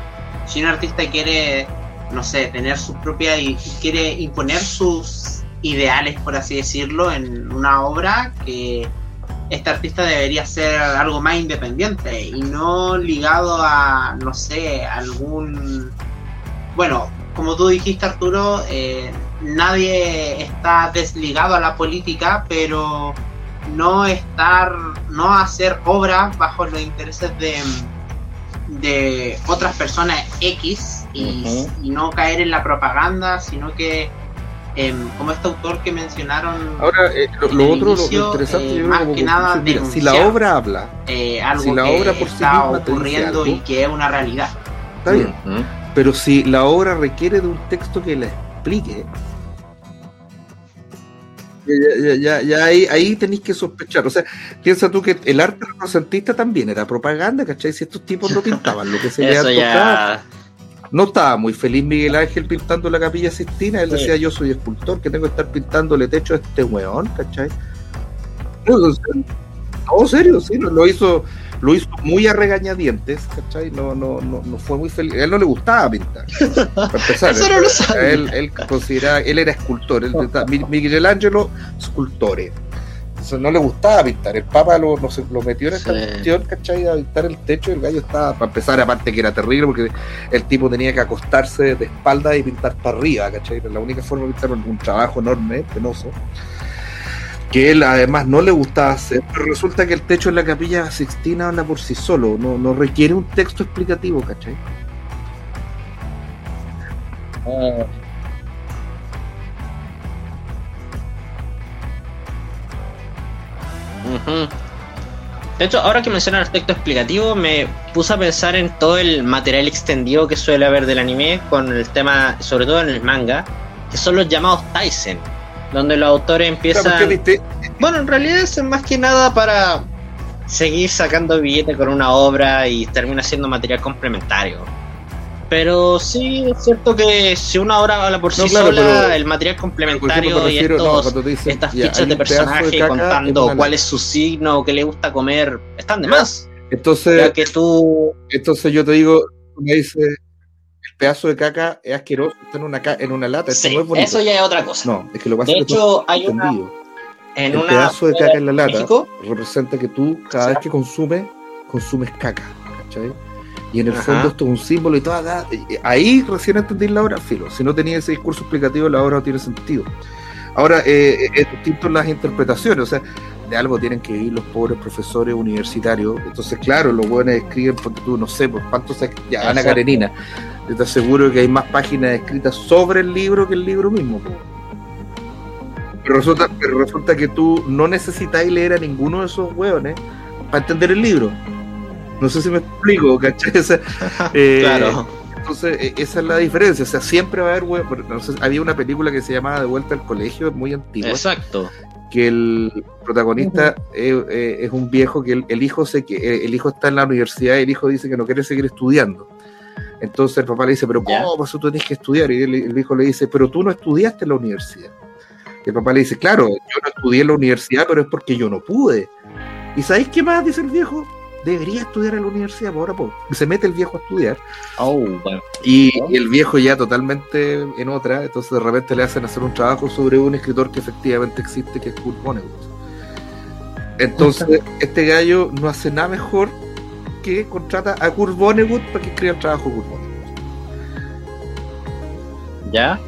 si un artista quiere, no sé, tener su propia y quiere imponer sus ideales, por así decirlo, en una obra, que este artista debería ser algo más independiente y no ligado a, no sé, algún bueno, como tú dijiste Arturo, eh, nadie está desligado a la política, pero no estar, no hacer obras bajo los intereses de, de otras personas X y, no caer en la propaganda, sino que em, como este autor que mencionaron. Ahora, eh, lo, otro, lo interesante, eh, más que nada, si la obra habla, algo si la que obra por está ocurriendo y que es una realidad. Está bien. Pero si la obra requiere de un texto que la explique, ya, ya, ahí, ahí, tenéis que sospechar. O sea, piensa tú que el arte renacentista también era propaganda, ¿cachai? Si estos tipos no pintaban lo que se le tocado. No estaba muy feliz Miguel Ángel pintando la capilla Sistina. Él decía: Yo soy escultor, que tengo que estar pintándole techo a este weón, ¿cachai? No, serio, sí, lo hizo lo hizo muy a regañadientes, ¿cachai? No, no, no, no fue muy feliz. A él no le gustaba pintar. Para empezar, él, él, consideraba, él era escultor, él, Miguel Ángelo, escultore. Entonces no le gustaba pintar. El Papa lo, lo, metió en esta cuestión, ¿cachai? A pintar el techo. El gallo estaba, para empezar, aparte que era terrible, porque el tipo tenía que acostarse de espalda y pintar para arriba, ¿cachai? Era la única forma de pintar un trabajo enorme, penoso que él además no le gustaba hacer, pero resulta que el techo en la capilla Sixtina habla por sí solo, no, no requiere un texto explicativo, ¿cachai? Ah. De hecho, ahora que mencionan el texto explicativo, me puse a pensar en todo el material extendido que suele haber del anime, con el tema, sobre todo en el manga, que son los llamados Tyson donde los autores empiezan... Bueno, en realidad es más que nada para seguir sacando billetes con una obra y termina siendo material complementario. Pero sí, es cierto que si una obra habla por sí sola, el material complementario y estos, estas fichas de personaje contando cuál es su signo, qué le gusta comer, están de más. Entonces, que tú... entonces yo te digo, me dice, pedazo de caca es asqueroso, está en una, en una lata. Sí, eso ya es otra cosa. No, es que lo pasa de hecho, hay una, en el pedazo de caca en la lata representa que tú, cada vez que consumes, consumes caca. ¿cachai? Y en el fondo esto es un símbolo y toda. Ahí recién entendí la obra, filo. Si no tenía ese discurso explicativo, la obra no tiene sentido. Ahora, eh, eh, es distinto las interpretaciones, o sea, de algo tienen que ir los pobres profesores universitarios. Entonces, claro, los buenos escriben, porque tú no sé, por cuánto se. Ya, Ana Karenina, yo te aseguro que hay más páginas escritas sobre el libro que el libro mismo. Pero resulta, pero resulta que tú no necesitas leer a ninguno de esos hueones para entender el libro. No sé si me explico, ¿cachai? Eh, claro. Entonces, e, esa es la diferencia. O sea, siempre va a haber hueones. había una película que se llamaba De vuelta al colegio, muy antigua. Exacto. Que el protagonista es, un viejo que el, hijo se, que el hijo está en la universidad y el hijo dice que no quiere seguir estudiando entonces el papá le dice, pero ¿cómo pues tú tenés que estudiar? Y el, hijo le dice, pero tú no estudiaste en la universidad. Y el papá le dice, claro, yo no estudié en la universidad, pero es porque yo no pude. ¿Y sabéis qué más? Dice el viejo. Debería estudiar en la universidad, pues ahora pues. Se mete el viejo a estudiar. Oh, y, el viejo ya totalmente en otra, entonces de repente le hacen hacer un trabajo sobre un escritor que efectivamente existe, que es Kurt Vonnegut. Entonces, este gallo no hace nada mejor que contrata a Kurt Vonnegut para que escriba el trabajo de Kurt Vonnegut. ¿Ya?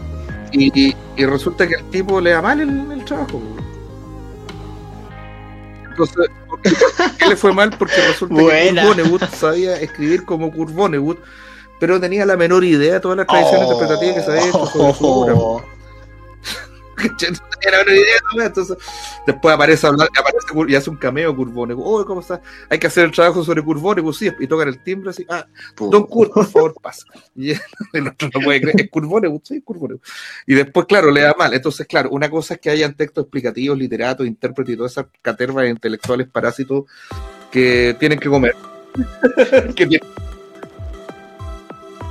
Y, Y resulta que el tipo le da mal el, el trabajo. Entonces, ¿qué le fue mal? Porque resulta que Kurt Vonnegut sabía escribir como Kurt Vonnegut, pero tenía la menor idea de todas las tradiciones oh, interpretativas que sabía sobre su obra. Era una idea, entonces después aparece, aparece y hace un cameo Curvónico. Oh, ¿cómo está? Hay que hacer el trabajo sobre Curvónico, sí, y tocan el timbre así. Ah, Don Kurt, por favor, pasa. Y el otro no puede creer, es Curvónico, sí, Curvónico. Y después, claro, le da mal. Entonces, claro, una cosa es que hayan textos explicativos, literatos, intérpretes y todas esas catervas intelectuales parásitos que tienen que comer. que, tienen,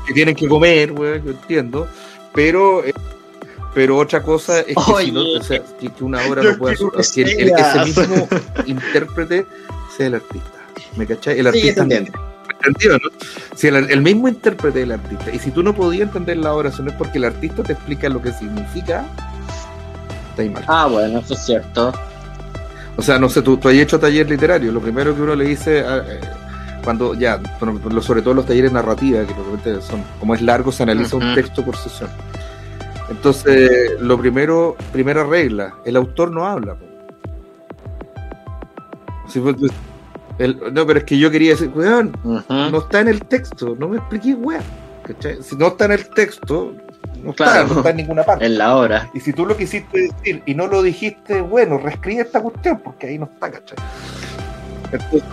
que tienen que comer, güey, yo entiendo. Pero. Eh, pero otra cosa es que, si no, o sea, que, una obra no pueda que, el, ese mismo intérprete sea el artista. ¿Me cachai? El artista. Sí, ¿Entendido, no? Si el, mismo intérprete del artista. Y si tú no podías entender la obra, eso no es porque el artista te explica lo que significa, está ahí mal. Ah, bueno, eso es cierto. O sea, no sé, tú, tú has hecho taller literario. Lo primero que uno le dice. Eh, cuando ya, sobre todo los talleres narrativos, que normalmente son, como es largo, se analiza un texto por sesión. Entonces, lo primero, primera regla, el autor no habla. Pues, no, pero es que yo quería decir, weón, no está en el texto, no me expliqué, weón. Si no está en el texto, no, está, no está en ninguna parte. En la hora. Y si tú lo quisiste decir y no lo dijiste, bueno, reescribe esta cuestión, porque ahí no está, ¿cachai? Entonces,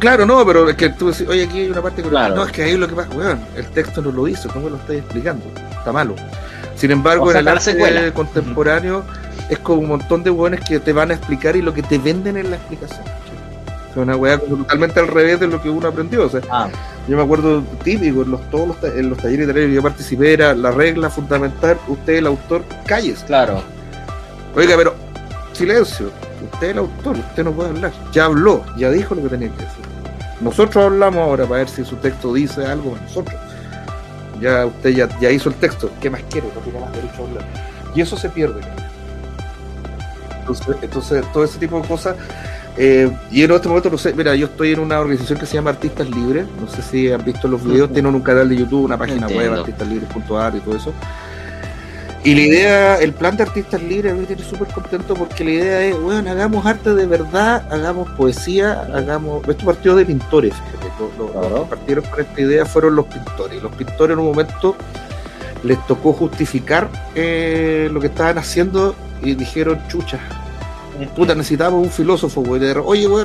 Claro, no, pero es que tú decís, oye, aquí hay una parte que no, es que ahí lo que pasa, weón, el texto no lo hizo, me lo estáis explicando, está malo. Sin embargo, en el arte contemporáneo es como un montón de weones que te van a explicar y lo que te venden en la explicación. Es una weá totalmente al revés de lo que uno aprendió. O sea, ah. Yo me acuerdo típico, en los, todos los, en los talleres que yo participé, era la regla fundamental, usted el autor, calles. Claro. Oiga, pero silencio usted es el autor, usted no puede hablar. Ya habló, ya dijo lo que tenía que decir. Nosotros hablamos ahora para ver si su texto dice algo para nosotros. Ya usted ya, hizo el texto, ¿qué más quiere? No tiene más derecho a hablar. Y eso se pierde. Entonces, entonces todo ese tipo de cosas. Eh, y en este momento, no sé, mira, yo estoy en una organización que se llama Artistas Libres. No sé si han visto los videos, tienen un canal de YouTube, una página web, artistaslibres.ar y todo eso. Y la idea, el plan de artistas libres me tiene súper contento porque la idea es, bueno, hagamos arte de verdad, hagamos poesía, hagamos... Esto partió de pintores, Los, que partieron con esta idea fueron los pintores. Los pintores en un momento les tocó justificar eh, lo que estaban haciendo y dijeron, chucha, puta, necesitamos un filósofo, güey. Oye, güey,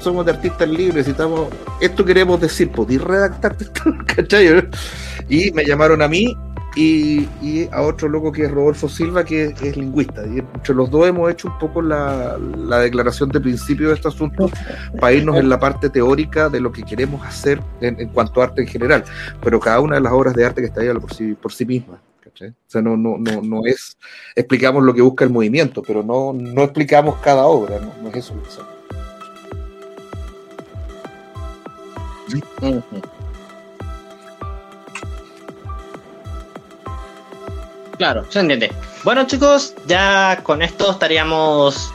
somos de artistas libres, necesitamos... Esto queremos decir, ¿podéis redactar esto? ¿Cachai? Y me llamaron a mí y, a otro loco que es Rodolfo Silva, que es, lingüista. Y entre los dos hemos hecho un poco la, declaración de principio de este asunto para irnos en la parte teórica de lo que queremos hacer en, cuanto a arte en general. Pero cada una de las obras de arte que está ahí por sí, por sí misma. O sea, no, no, no, no es, explicamos lo que busca el movimiento, pero no, no explicamos cada obra, no, es eso lo que Claro, se entiende. Bueno chicos, ya con esto estaríamos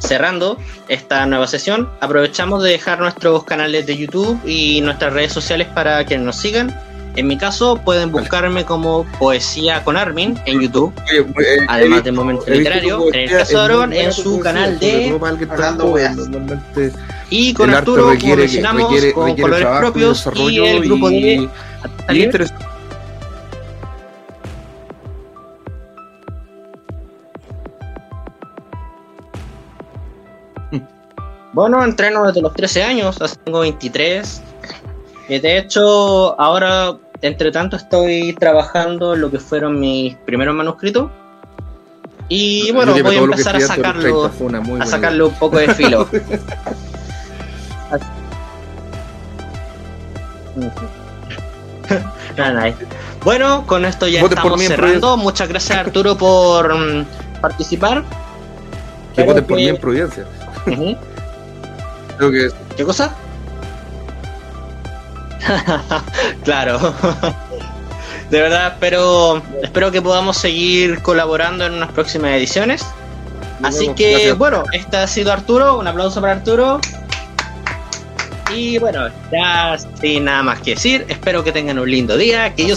cerrando esta nueva sesión. Aprovechamos de dejar nuestros canales de YouTube y nuestras redes sociales para que nos sigan. En mi caso, pueden buscarme como Poesía con Armin en YouTube, eh, además de Momento Literario. En el caso de Aaron, en su canal de Y con Arturo, como mencionamos, con colores propios y el grupo de... Bueno, entreno desde los 13 años, tengo 23. Y de hecho, ahora, entre tanto, estoy trabajando en lo que fueron mis primeros manuscritos. Y bueno, voy a empezar a sacarlo, a un poco de filo. Bueno, con esto ya estamos cerrando. Muchas gracias Arturo por mm, participar. Que voten por mí en ¿Qué cosa? claro. De verdad, espero, espero que podamos seguir colaborando en unas próximas ediciones. Así que, bueno, este ha sido Arturo. Un aplauso para Arturo. Y bueno, ya sin nada más que decir, espero que tengan un lindo día, que yo